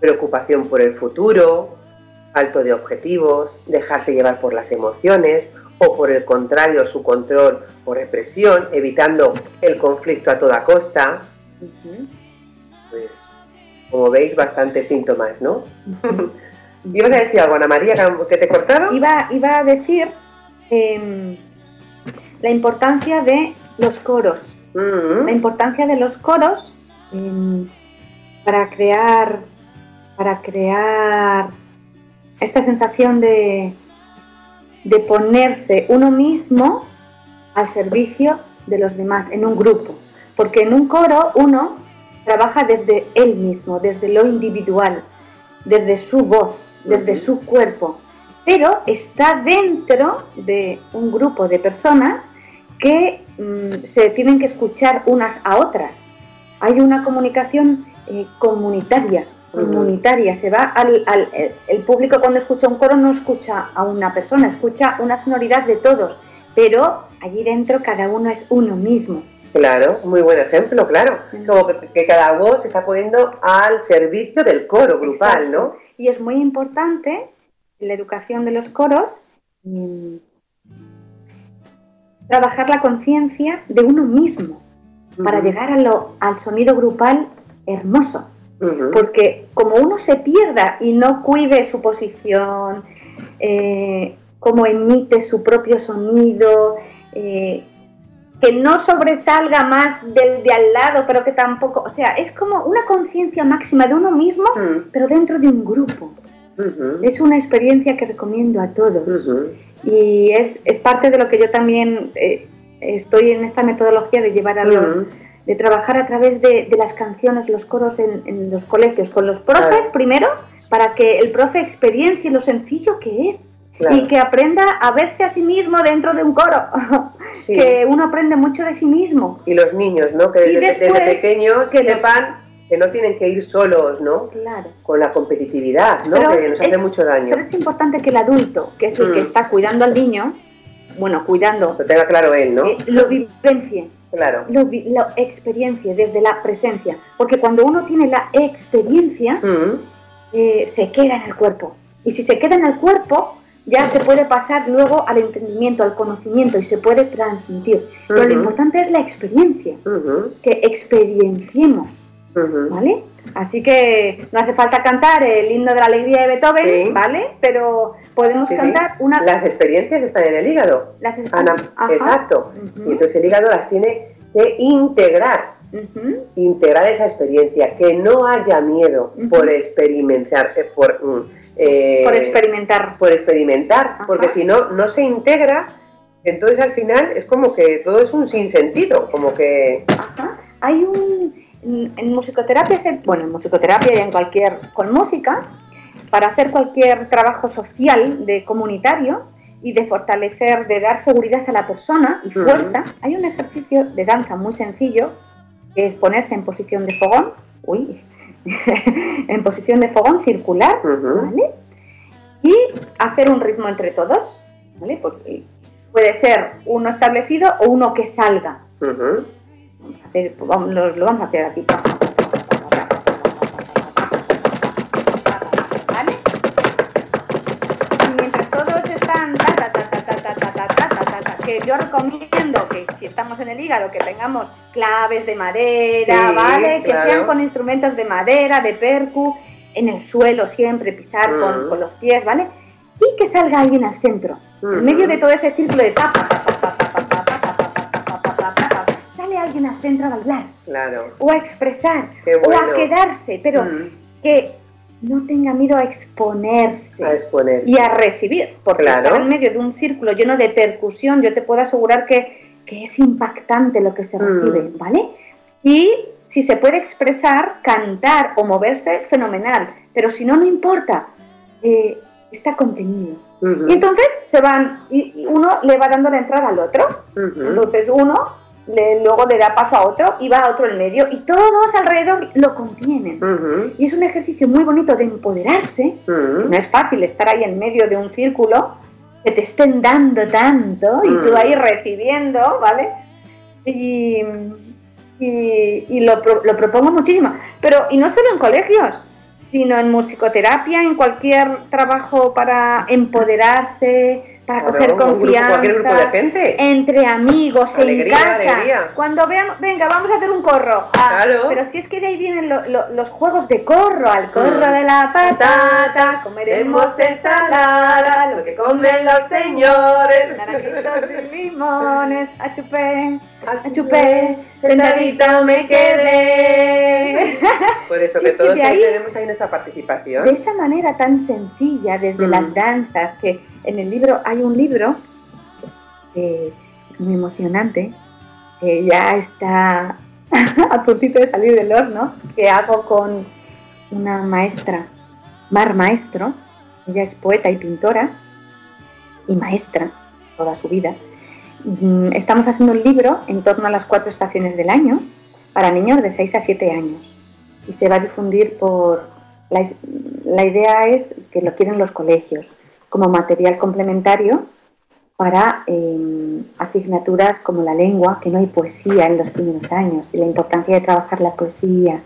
preocupación por el futuro, alto de objetivos, dejarse llevar por las emociones o por el contrario su control o represión, evitando el conflicto a toda costa. Pues, como veis, bastantes síntomas, ¿no? ¿Ibas a decir algo, Ana María, que te he cortado? Iba, iba a decir em, la importancia de los coros la importancia de los coros em, para crear para crear esta sensación de, de ponerse uno mismo al servicio de los demás en un grupo. Porque en un coro uno trabaja desde él mismo, desde lo individual, desde su voz, desde su cuerpo, pero está dentro de un grupo de personas que mm, se tienen que escuchar unas a otras. Hay una comunicación eh, comunitaria, comunitaria. Se va al, el público cuando escucha un coro no escucha a una persona, escucha una sonoridad de todos, pero allí dentro cada uno es uno mismo. Claro, muy buen ejemplo, claro. Como que, cada voz se está poniendo al servicio del coro grupal, ¿no? Y es muy importante la educación de los coros mm, trabajar la conciencia de uno mismo para llegar a lo, al sonido grupal hermoso. Porque como uno se pierda y no cuide su posición, eh, cómo emite su propio sonido, eh, que no sobresalga más del de al lado, pero que tampoco, o sea, es como una conciencia máxima de uno mismo, pero dentro de un grupo. Es una experiencia que recomiendo a todos. Y es, parte de lo que yo también eh, estoy en esta metodología de llevar a los, de trabajar a través de, las canciones, los coros en, los colegios, con los profes primero, para que el profe experiencie lo sencillo que es. Y que aprenda a verse a sí mismo dentro de un coro. que uno aprende mucho de sí mismo. Y los niños, ¿no? Que desde, pequeños que sepan que no tienen que ir solos, ¿no? Claro. Con la competitividad, ¿no? que nos hace mucho daño. Pero es importante que el adulto, que es el que mm. está cuidando al niño, bueno, cuidando. Lo tenga claro él, ¿no? Eh, lo vivencie. Claro. Lo, lo, experiencia desde la presencia. Porque cuando uno tiene la experiencia, mm. eh, se queda en el cuerpo. Y si se queda en el cuerpo, ya se puede pasar luego al entendimiento, al conocimiento y se puede transmitir. Pero lo importante es la experiencia, que experienciemos, ¿vale? Así que no hace falta cantar el himno de la alegría de Beethoven, ¿vale? Pero podemos cantar una... Las experiencias están en el hígado. Las Exacto. Y entonces el hígado las tiene que integrar. Integrar esa experiencia, que no haya miedo por experimentar, eh, por, mm, eh, por experimentar. Por experimentar, porque si no, no se integra, entonces al final es como que todo es un sinsentido, como que... Hay un... En musicoterapia, bueno, en musicoterapia y en cualquier... con música, para hacer cualquier trabajo social de comunitario y de fortalecer, de dar seguridad a la persona y fuerza, hay un ejercicio de danza muy sencillo, que es ponerse en posición de fogón, uy, en posición de fogón circular, ¿vale? Y hacer un ritmo entre todos, ¿vale? Porque puede ser uno establecido o uno que salga. Hacer, pues lo, vamos a hacer aquí. ¿Vale? Mientras todos están que yo recomiendo que si estamos en el hígado que tengamos claves de madera, ¿vale? Que sean con instrumentos de madera, de percu, en el suelo siempre, pisar con, los pies, ¿vale? Y que salga alguien al centro, en medio de todo ese círculo de tapa, alguien al centro a bailar, claro. o a expresar, o a quedarse, pero que no tenga miedo a exponerse, y a recibir, porque estar en medio de un círculo lleno de percusión, yo te puedo asegurar que, es impactante lo que se recibe, mm. ¿vale? Y si se puede expresar, cantar o moverse, fenomenal, pero si no, no importa, eh, está contenido. Y entonces se van, y uno le va dando la entrada al otro, entonces uno luego le da paso a otro y va a otro en medio y todos alrededor lo contienen. Y es un ejercicio muy bonito de empoderarse. No es fácil estar ahí en medio de un círculo que te estén dando tanto y tú ahí recibiendo, ¿vale? Y, y, lo, lo, propongo muchísimo. Pero, y no solo en colegios, sino en musicoterapia, en cualquier trabajo para empoderarse, para coger confianza grupo de gente. entre amigos en casa. cuando vean venga vamos a hacer un corro. Ah, pero si es que de ahí vienen los juegos de corro al corro mm. de la patata comeremos ensalada lo que comen los señores. Naranjitos y limones a chupé chupé sentadita me quedé. Por eso que todos tenemos ahí nuestra participación. De esa manera tan sencilla desde las mm. danzas que en el libro hay un libro muy emocionante, que ya está a puntito de salir del horno, que hago con una maestra, Mar Maestro, ella es poeta y pintora y maestra toda su vida, estamos haciendo un libro en torno a las cuatro estaciones del año para niños de 6 a 7 años. Y se va a difundir por... La, idea es que lo quieren los colegios como material complementario para em, asignaturas como la lengua, que no hay poesía en los primeros años, y la importancia de trabajar la poesía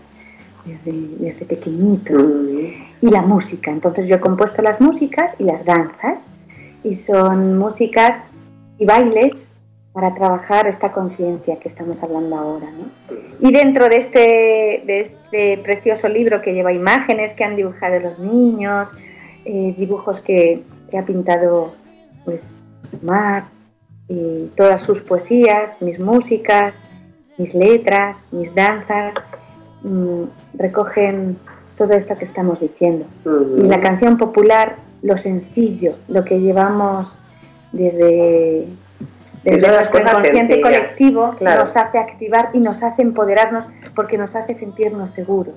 desde, pequeñito, y la música. Entonces yo he compuesto las músicas y las danzas, y son músicas y bailes para trabajar esta conciencia que estamos hablando ahora. Y dentro de este, de este precioso libro que lleva imágenes que han dibujado los niños, eh, dibujos que, ha pintado pues, Mar, y todas sus poesías, mis músicas, mis letras, mis danzas, mm, recogen todo esto que estamos diciendo. Y la canción popular, lo sencillo, lo que llevamos desde desde nuestro inconsciente colectivo nos hace activar y nos hace empoderarnos porque nos hace sentirnos seguros.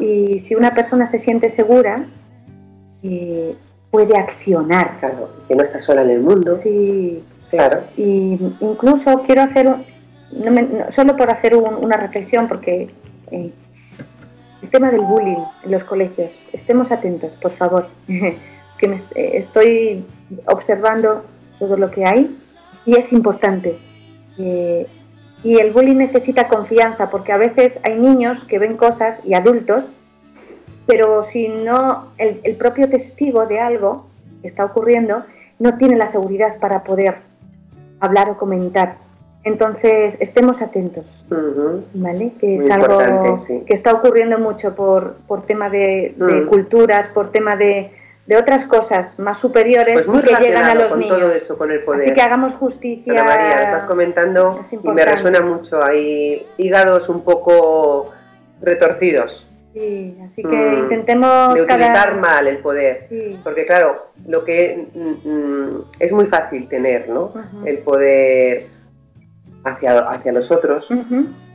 Y si una persona se siente segura, eh, puede accionar. Claro, que no está sola en el mundo. Sí, claro. Y incluso quiero hacer, solo por hacer una reflexión, porque eh, el tema del bullying en los colegios, estemos atentos, por favor, que me, eh, estoy observando todo lo que hay y es importante. Eh, y el bullying necesita confianza porque a veces hay niños que ven cosas y adultos, pero si no, el, propio testigo de algo que está ocurriendo no tiene la seguridad para poder hablar o comentar. Entonces, estemos atentos, ¿vale? Que es algo que está ocurriendo mucho por, por tema de, mm. culturas, por tema de, de otras cosas más superiores pues que llegan a los niños. Todo eso, con el poder. Así que hagamos justicia. Ana María, estás comentando y me resuena mucho. Hay hígados un poco retorcidos. Sí, así que mm, intentemos. De utilizar mal el poder. Porque, claro, lo que mm, mm, es muy fácil tener, ¿no? El poder hacia, hacia nosotros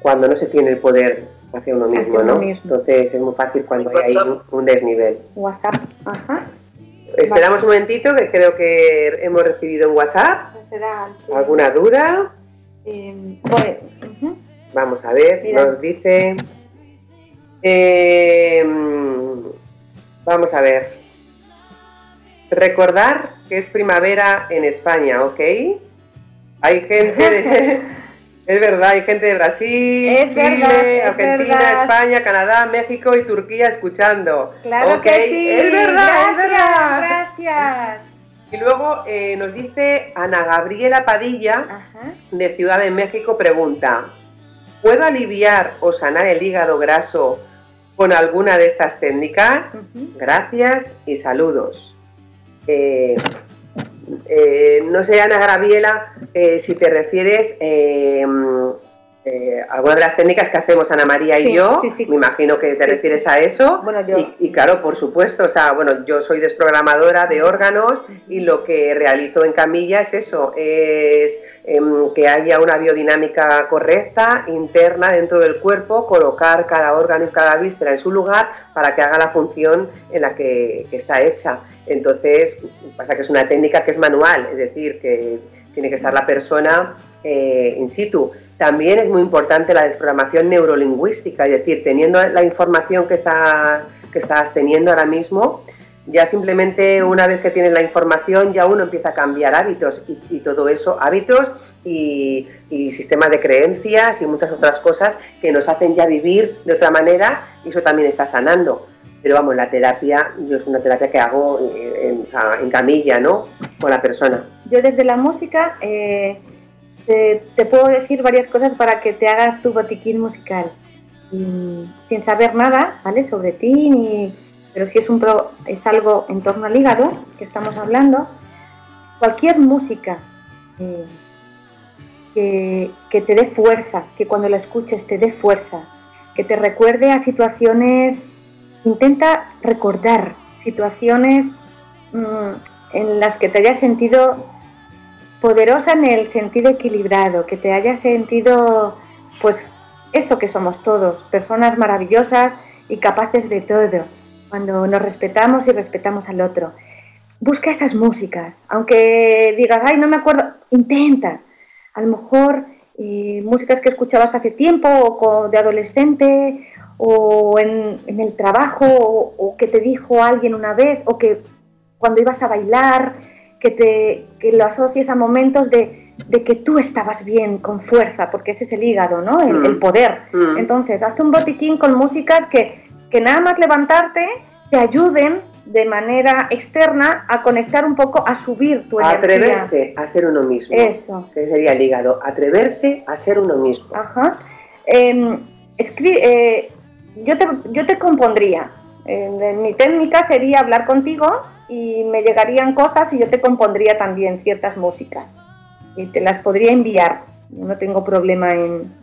cuando no se tiene el poder hacia uno mismo, ¿no? Entonces es muy fácil cuando hay un, desnivel. WhatsApp, ajá. Esperamos un momentito, que creo que hemos recibido un WhatsApp. ¿Alguna duda? Em, pues, Vamos a ver, nos dice... Em, vamos a ver. Recordar que es primavera en España, ¿ok? Hay gente de... Es verdad, hay gente de Brasil, Chile, Argentina, España, Canadá, México y Turquía escuchando. Claro que sí. Es verdad, gracias, es verdad. Gracias. Y luego eh, nos dice Ana Gabriela Padilla, de Ciudad de México, pregunta, ¿puedo aliviar o sanar el hígado graso con alguna de estas técnicas? Gracias y saludos. Eh, eh, no sé, Ana Graviela, eh, si te refieres eh, algunas de las técnicas que hacemos Ana María y yo, me imagino que te refieres a eso. y, claro, por supuesto, o sea, bueno, yo soy desprogramadora de órganos y lo que realizo en camilla es eso, es em, que haya una biodinámica correcta, interna dentro del cuerpo, colocar cada órgano y cada víscera en su lugar para que haga la función en la que, que está hecha. Entonces, pasa que es una técnica que es manual, es decir, que tiene que estar la persona eh, in situ. También es muy importante la desprogramación neurolingüística, es decir, teniendo la información que, que estás teniendo ahora mismo, ya simplemente una vez que tienes la información ya uno empieza a cambiar hábitos y, todo eso, hábitos y, sistemas de creencias y muchas otras cosas que nos hacen ya vivir de otra manera y eso también está sanando. Pero vamos, la terapia, yo es una terapia que hago en, camilla, ¿no? Con la persona. Yo desde la música eh, te, puedo decir varias cosas para que te hagas tu botiquín musical. sin saber nada, ¿vale? Sobre ti, pero si es, algo en torno al hígado que estamos hablando, cualquier música eh, que, que te dé fuerza, que cuando la escuches te dé fuerza, que te recuerde a situaciones Intenta recordar situaciones mm, en las que te hayas sentido poderosa en el sentido equilibrado, que te hayas sentido, pues, eso que somos todos, personas maravillosas y capaces de todo, cuando nos respetamos y respetamos al otro. Busca esas músicas, aunque digas, ay, no me acuerdo, intenta, a lo mejor eh, músicas que escuchabas hace tiempo o de adolescente o en, el trabajo o, que te dijo alguien una vez o que cuando ibas a bailar, que, te, que lo asocies a momentos de, de, que tú estabas bien, con fuerza, porque ese es el hígado, ¿no? El, mm. poder. Mm. Entonces, haz un botiquín con músicas que, que nada más levantarte te ayuden de manera externa a conectar un poco, a subir tu energía. Atreverse a ser uno mismo. Eso. Que sería el hígado. Atreverse a ser uno mismo. Ajá. Em, eh, yo, te, yo te compondría. mi técnica sería hablar contigo y me llegarían cosas y yo te compondría también ciertas músicas. Y te las podría enviar. No tengo problema en...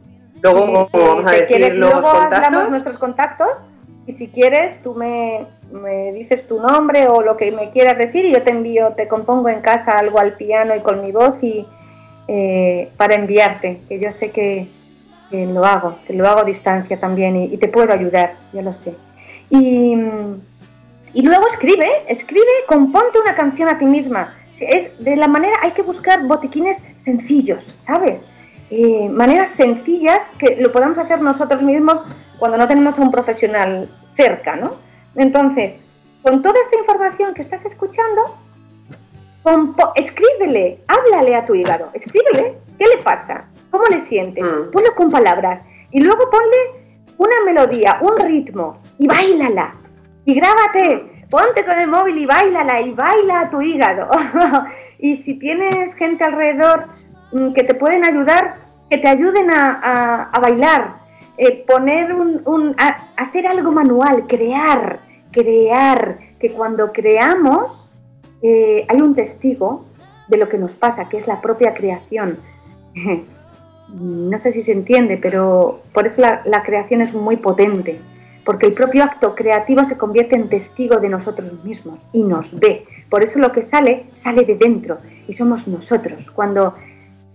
Luego, vamos a decir luego hablamos nuestros contactos y si quieres tú me, me dices tu nombre o lo que me quieras decir y yo te envío, te compongo en casa algo al piano y con mi voz y eh, para enviarte, que yo sé que, lo hago, que lo hago a distancia también y, te puedo ayudar, yo lo sé. Y, y, luego escribe, escribe, componte una canción a ti misma. Es de la manera, hay que buscar botiquines sencillos, ¿sabes? Eh, maneras sencillas que lo podamos hacer nosotros mismos cuando no tenemos a un profesional cerca, ¿no? Entonces, con toda esta información que estás escuchando, escríbele, háblale a tu hígado, escríbele, ¿qué le pasa? ¿Cómo le sientes? Mm. Ponlo con palabras y luego ponle una melodía, un ritmo y bailala. Y grábate, ponte con el móvil y bailala y baila a tu hígado. y si tienes gente alrededor mm, que te pueden ayudar, que te ayuden a bailar, eh, poner un, hacer algo manual, crear, crear, que cuando creamos eh, hay un testigo de lo que nos pasa, que es la propia creación. no sé si se entiende, pero por eso la, la, creación es muy potente, porque el propio acto creativo se convierte en testigo de nosotros mismos y nos ve. Por eso lo que sale, sale de dentro y somos nosotros. Cuando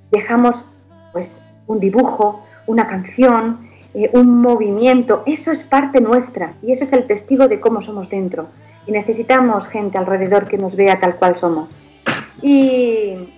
dejamos pues, un dibujo, una canción, eh, un movimiento, eso es parte nuestra y ese es el testigo de cómo somos dentro. Y necesitamos gente alrededor que nos vea tal cual somos. Y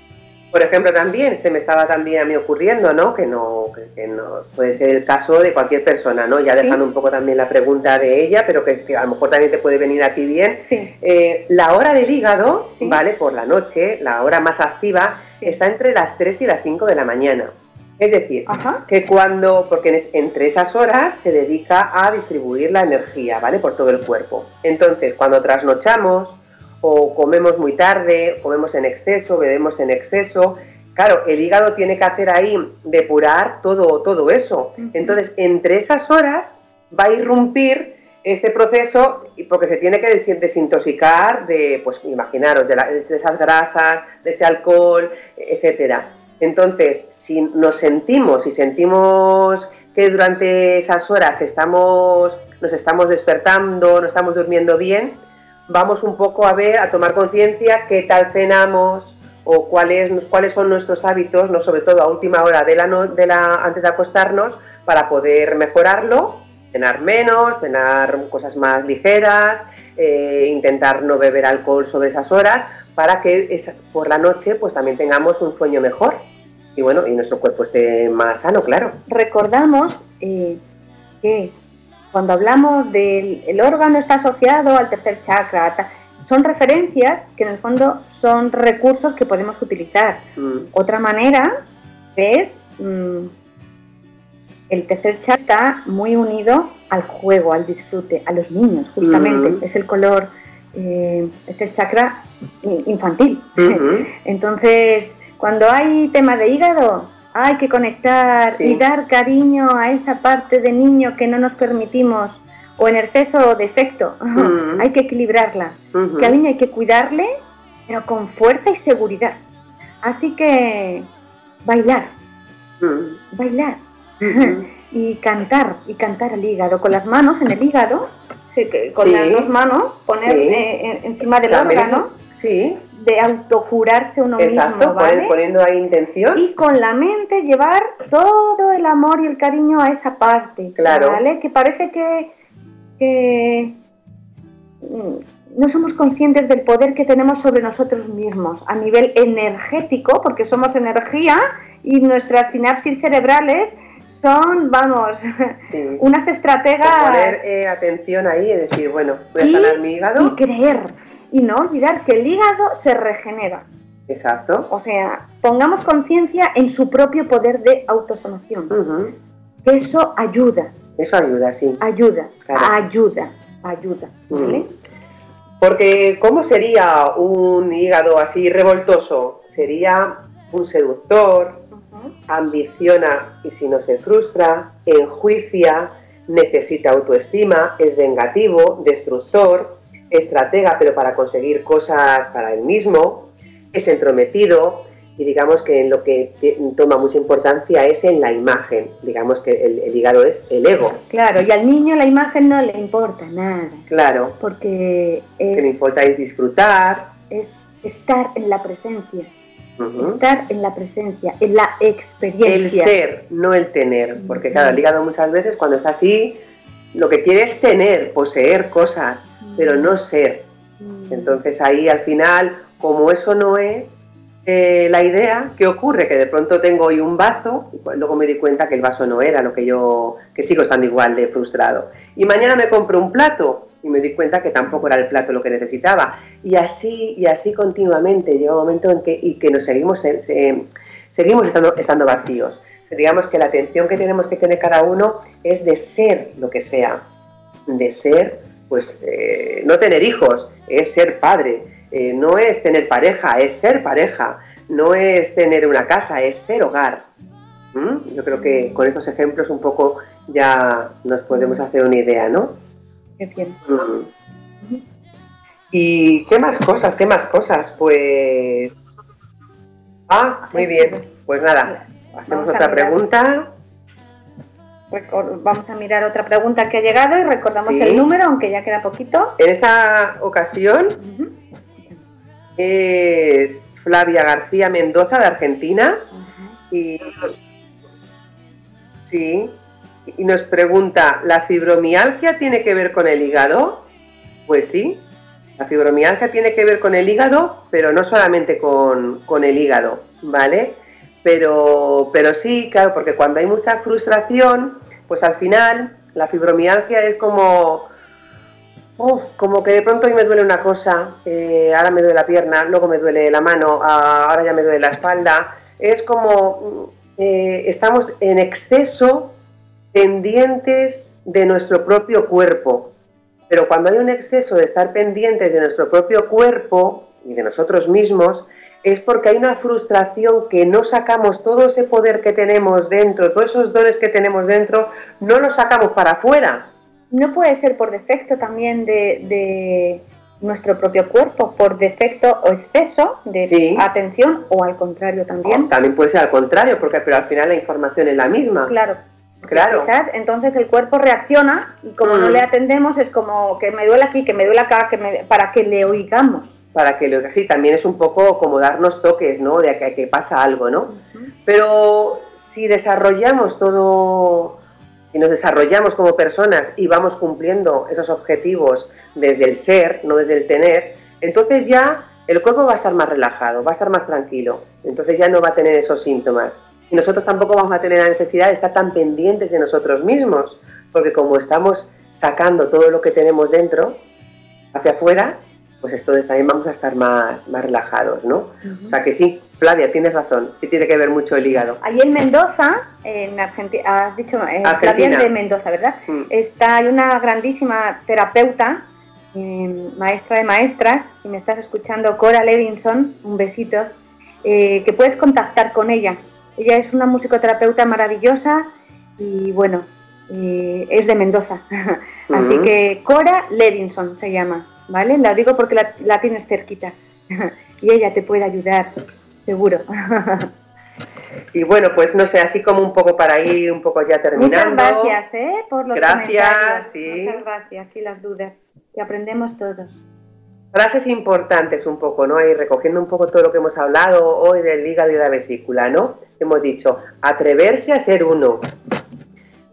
por ejemplo, también se me estaba también a mí ocurriendo, ¿no? Que no, que, no puede ser el caso de cualquier persona, ¿no? Ya dejando un poco también la pregunta de ella, pero que, a lo mejor también te puede venir a ti bien. Eh, la hora del hígado, ¿vale? Por la noche, la hora más activa, está entre las 3 y las 5 de la mañana. Es decir, que cuando, porque entre esas horas se dedica a distribuir la energía, ¿vale? Por todo el cuerpo. Entonces, cuando trasnochamos o comemos muy tarde, comemos en exceso, bebemos en exceso, claro, el hígado tiene que hacer ahí depurar todo, todo eso. Entonces, entre esas horas va a irrumpir ese proceso porque se tiene que desintoxicar de, pues imaginaros, de, de esas grasas, de ese alcohol, etcétera. Entonces, si nos sentimos y sentimos que durante esas horas estamos, nos estamos despertando, no estamos durmiendo bien, vamos un poco a ver, a tomar conciencia qué tal cenamos o cuáles, cuáles son nuestros hábitos, no sobre todo a última hora de la, de la, antes de acostarnos, para poder mejorarlo, cenar menos, cenar cosas más ligeras, eh, intentar no beber alcohol sobre esas horas, para que por la noche pues también tengamos un sueño mejor y bueno, y nuestro cuerpo esté más sano, claro. Recordamos eh, que cuando hablamos del el órgano está asociado al tercer chakra, son referencias que en el fondo son recursos que podemos utilizar. Mm. Otra manera es mm, el tercer chakra está muy unido al juego, al disfrute, a los niños, justamente. Mm. Es el color eh, es el chakra infantil. Entonces, cuando hay tema de hígado, hay que conectar y dar cariño a esa parte de niño que no nos permitimos o en exceso o defecto. Hay que equilibrarla. Que al niño hay que cuidarle, pero con fuerza y seguridad. Así que bailar, bailar. Y cantar, y cantar al hígado, con las manos en el hígado, con las dos manos, poner eh, encima del órgano. Sí de autocurarse uno mismo, ¿vale? poniendo ahí intención. Y con la mente llevar todo el amor y el cariño a esa parte, claro. ¿vale? Que parece que, mm, no somos conscientes del poder que tenemos sobre nosotros mismos a nivel energético, porque somos energía y nuestras sinapsis cerebrales son, vamos, unas estrategas. poner eh, atención ahí y decir, bueno, voy a sanar mi hígado. Y creer. Y no olvidar que el hígado se regenera. Exacto. O sea, pongamos conciencia en su propio poder de autosanación. Eso ayuda. Eso ayuda, sí. Ayuda, ayuda, ayuda. Porque, ¿cómo sería un hígado así revoltoso? Sería un seductor, ambiciona y si no se frustra, enjuicia, necesita autoestima, es vengativo, destructor, estratega pero para conseguir cosas para él mismo, es entrometido y digamos que en lo que toma mucha importancia es en la imagen, digamos que el, hígado es el ego. Claro, y al niño la imagen no le importa nada. Claro. Porque es... Que le importa es disfrutar. Es estar en la presencia. Estar en la presencia, en la experiencia. El ser, no el tener. Porque claro, el hígado muchas veces cuando está así, lo que quiere es tener, poseer cosas, pero no ser. Entonces ahí al final, como eso no es, eh, la idea, ¿qué ocurre? Que de pronto tengo hoy un vaso y pues luego me di cuenta que el vaso no era lo que yo, que sigo estando igual de frustrado. Y mañana me compro un plato y me di cuenta que tampoco era el plato lo que necesitaba. Y así, y así continuamente llega un momento en que, y que nos seguimos, seguimos estando, estando vacíos. Digamos que la atención que tenemos que tener cada uno es de ser lo que sea, de ser, pues, eh, no tener hijos, es ser padre, eh, no es tener pareja, es ser pareja, no es tener una casa, es ser hogar. ¿Mm? Yo creo que con estos ejemplos un poco ya nos podemos hacer una idea, ¿no? Qué bien. Mm. ¿Y qué más cosas? ¿Qué más cosas? Pues... Ah, muy bien. Pues nada, hacemos otra pregunta. Vamos a mirar otra pregunta que ha llegado y recordamos el número, aunque ya queda poquito. En esta ocasión es Flavia García Mendoza de Argentina. Y, sí, y nos pregunta, ¿la fibromialgia tiene que ver con el hígado? Pues sí, la fibromialgia tiene que ver con el hígado, pero no solamente con, con el hígado, ¿vale? Pero, pero sí, claro, porque cuando hay mucha frustración, pues al final la fibromialgia es como como que de pronto hoy me duele una cosa, eh, ahora me duele la pierna, luego me duele la mano, ah, ahora ya me duele la espalda. Es como mm, eh, estamos en exceso pendientes de nuestro propio cuerpo. Pero cuando hay un exceso de estar pendientes de nuestro propio cuerpo y de nosotros mismos, es porque hay una frustración que no sacamos todo ese poder que tenemos dentro, todos esos dones que tenemos dentro, no los sacamos para afuera no puede ser por defecto también de, nuestro propio cuerpo, por defecto o exceso de atención o al contrario también. también puede ser al contrario, porque pero al final la información es la misma. Claro. Claro. Entonces el cuerpo reacciona y como no mm. le atendemos es como que me duele aquí, que me duele acá, que me, para que le oigamos. Para que le Sí, también es un poco como darnos toques, ¿no? De que, que pasa algo, ¿no? Pero si desarrollamos todo y nos desarrollamos como personas y vamos cumpliendo esos objetivos desde el ser, no desde el tener, entonces ya el cuerpo va a estar más relajado, va a estar más tranquilo, entonces ya no va a tener esos síntomas. Y nosotros tampoco vamos a tener la necesidad de estar tan pendientes de nosotros mismos, porque como estamos sacando todo lo que tenemos dentro hacia afuera, pues entonces también vamos a estar más, más relajados, ¿no? O sea que sí, Flavia, tienes razón, sí tiene que ver mucho el hígado. Allí en Mendoza, en Argentina, has dicho, eh, Flavia de Mendoza, ¿verdad? Mm. Está, hay una grandísima terapeuta, eh, maestra de maestras, si me estás escuchando, Cora Levinson, un besito, eh, que puedes contactar con ella. Ella es una musicoterapeuta maravillosa y bueno, es de Mendoza. Así que Cora Levinson se llama, ¿vale? La digo porque la, la tienes cerquita y ella te puede ayudar seguro. Y bueno, pues no sé, así como un poco para ir un poco ya terminando. Muchas gracias, ¿eh? Por los gracias, sí. Muchas gracias, aquí las dudas, que aprendemos todos. Frases importantes un poco, ¿no? Y recogiendo un poco todo lo que hemos hablado hoy del hígado y la vesícula, ¿no? Hemos dicho, atreverse a ser uno.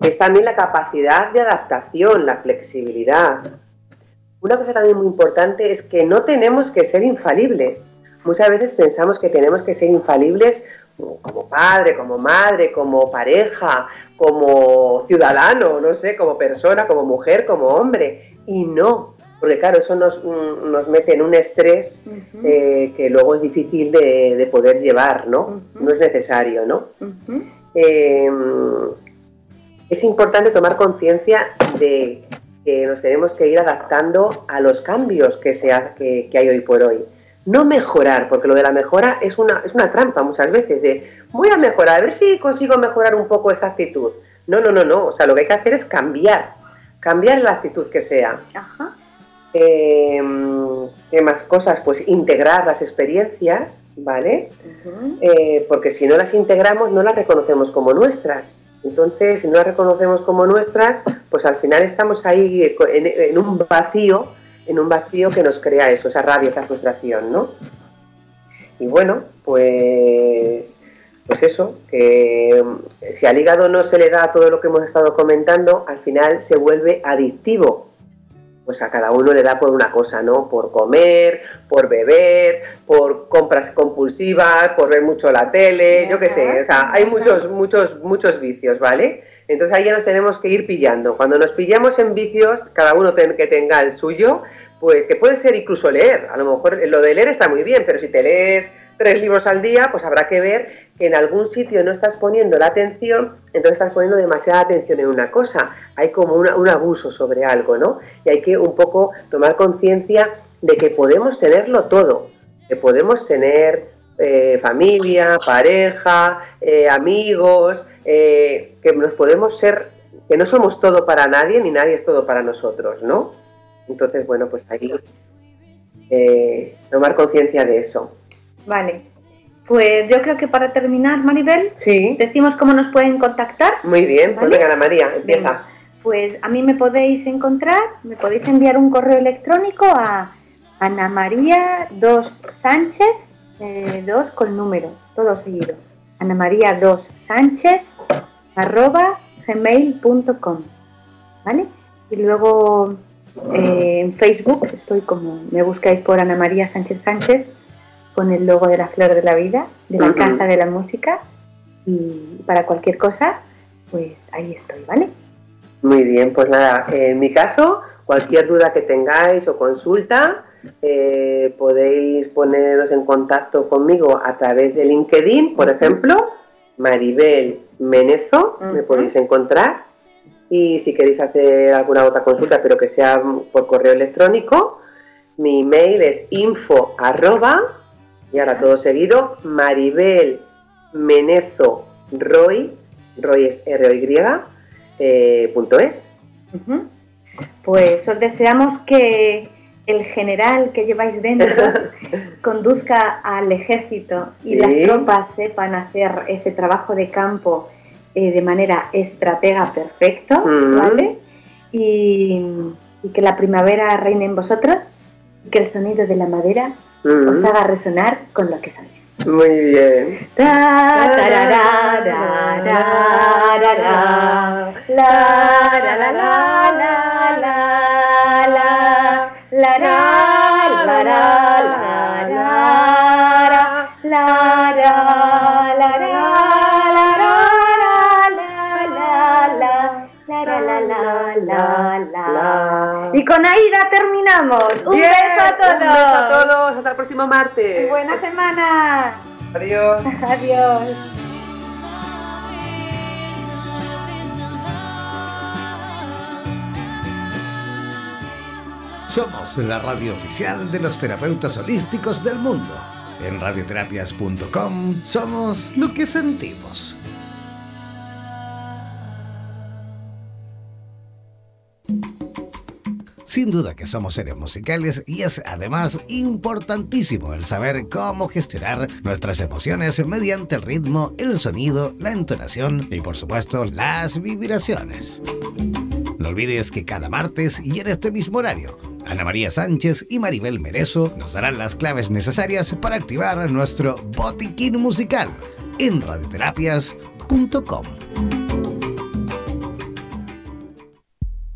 Es también la capacidad de adaptación, la flexibilidad. Una cosa también muy importante es que no tenemos que ser infalibles Muchas veces pensamos que tenemos que ser infalibles como padre, como madre, como pareja, como ciudadano, no sé, como persona, como mujer, como hombre. Y no, porque claro, eso nos, nos mete en un estrés eh, que luego es difícil de, poder llevar, ¿no? No es necesario, ¿no? Em, es importante tomar conciencia de que nos tenemos que ir adaptando a los cambios que, se que, que hay hoy por hoy no mejorar, porque lo de la mejora es una, es una trampa muchas veces, de voy a mejorar, a ver si consigo mejorar un poco esa actitud. No, no, no, no, o sea, lo que hay que hacer es cambiar, cambiar la actitud que sea. Em, ¿Qué más cosas? Pues integrar las experiencias, ¿vale? Eh, porque si no las integramos, no las reconocemos como nuestras. Entonces, si no las reconocemos como nuestras, pues al final estamos ahí en un vacío en un vacío que nos crea eso, esa rabia, esa frustración, ¿no? Y bueno, pues, pues eso, que mm, si al hígado no se le da todo lo que hemos estado comentando, al final se vuelve adictivo. Pues a cada uno le da por una cosa, ¿no? Por comer, por beber, por compras compulsivas, por ver mucho la tele, yo qué sé, o sea, hay muchos, muchos, muchos vicios, ¿vale? Entonces ahí ya nos tenemos que ir pillando. Cuando nos pillamos en vicios, cada uno que tenga el suyo, pues que puede ser incluso leer. A lo mejor lo de leer está muy bien, pero si te lees tres libros al día, pues habrá que ver que en algún sitio no estás poniendo la atención, entonces estás poniendo demasiada atención en una cosa. Hay como un abuso sobre algo, ¿no? Y hay que un poco tomar conciencia de que podemos tenerlo todo, que podemos tener eh, familia, pareja, eh, amigos, eh, que nos podemos ser, que no somos todo para nadie ni nadie es todo para nosotros, ¿no? Entonces, bueno, pues ahí tomar conciencia de eso. Vale. Pues yo creo que para terminar, Maribel, sí. decimos cómo nos pueden contactar. Muy bien, pues venga, Ana María, empieza. Pues a mí me podéis encontrar, me podéis enviar un correo electrónico a Ana María 2 Sánchez eh, dos con número, todo seguido. Ana María 2 Sánchez arroba gmail.com ¿vale? Y luego eh, en Facebook estoy como, me buscáis por Ana María Sánchez Sánchez con el logo de la Flor de la Vida, de la Casa de la Música y para cualquier cosa, pues ahí estoy, ¿vale? Muy bien, pues nada, en mi caso, cualquier duda que tengáis o consulta, eh, podéis poneros en contacto conmigo a través de LinkedIn, por ejemplo, Maribel Menezo, me podéis encontrar. Y si queréis hacer alguna otra consulta, pero que sea por correo electrónico, mi email es info arroba, y ahora todo seguido, Maribel Menezo Roy, Roy es R-O-Y, eh, punto es. Pues os deseamos que el general que lleváis dentro conduzca al ejército y las tropas sepan hacer ese trabajo de campo eh, de manera estratega perfecto, mm. ¿vale? Y, que la primavera reine en vosotros y que el sonido de la madera os haga resonar con lo que sois. Muy bien. La Aida terminamos. Un beso a todos. Un beso a todos. Hasta el próximo martes. Buena semana. Adiós. Adiós. Somos la radio oficial de los terapeutas holísticos del mundo. En radioterapias.com somos lo que sentimos. Sin duda que somos seres musicales y es además importantísimo el saber cómo gestionar nuestras emociones mediante el ritmo, el sonido, la entonación y por supuesto las vibraciones. No olvides que cada martes y en este mismo horario Ana María Sánchez y Maribel Merezo nos darán las claves necesarias para activar nuestro botiquín musical en radioterapias.com.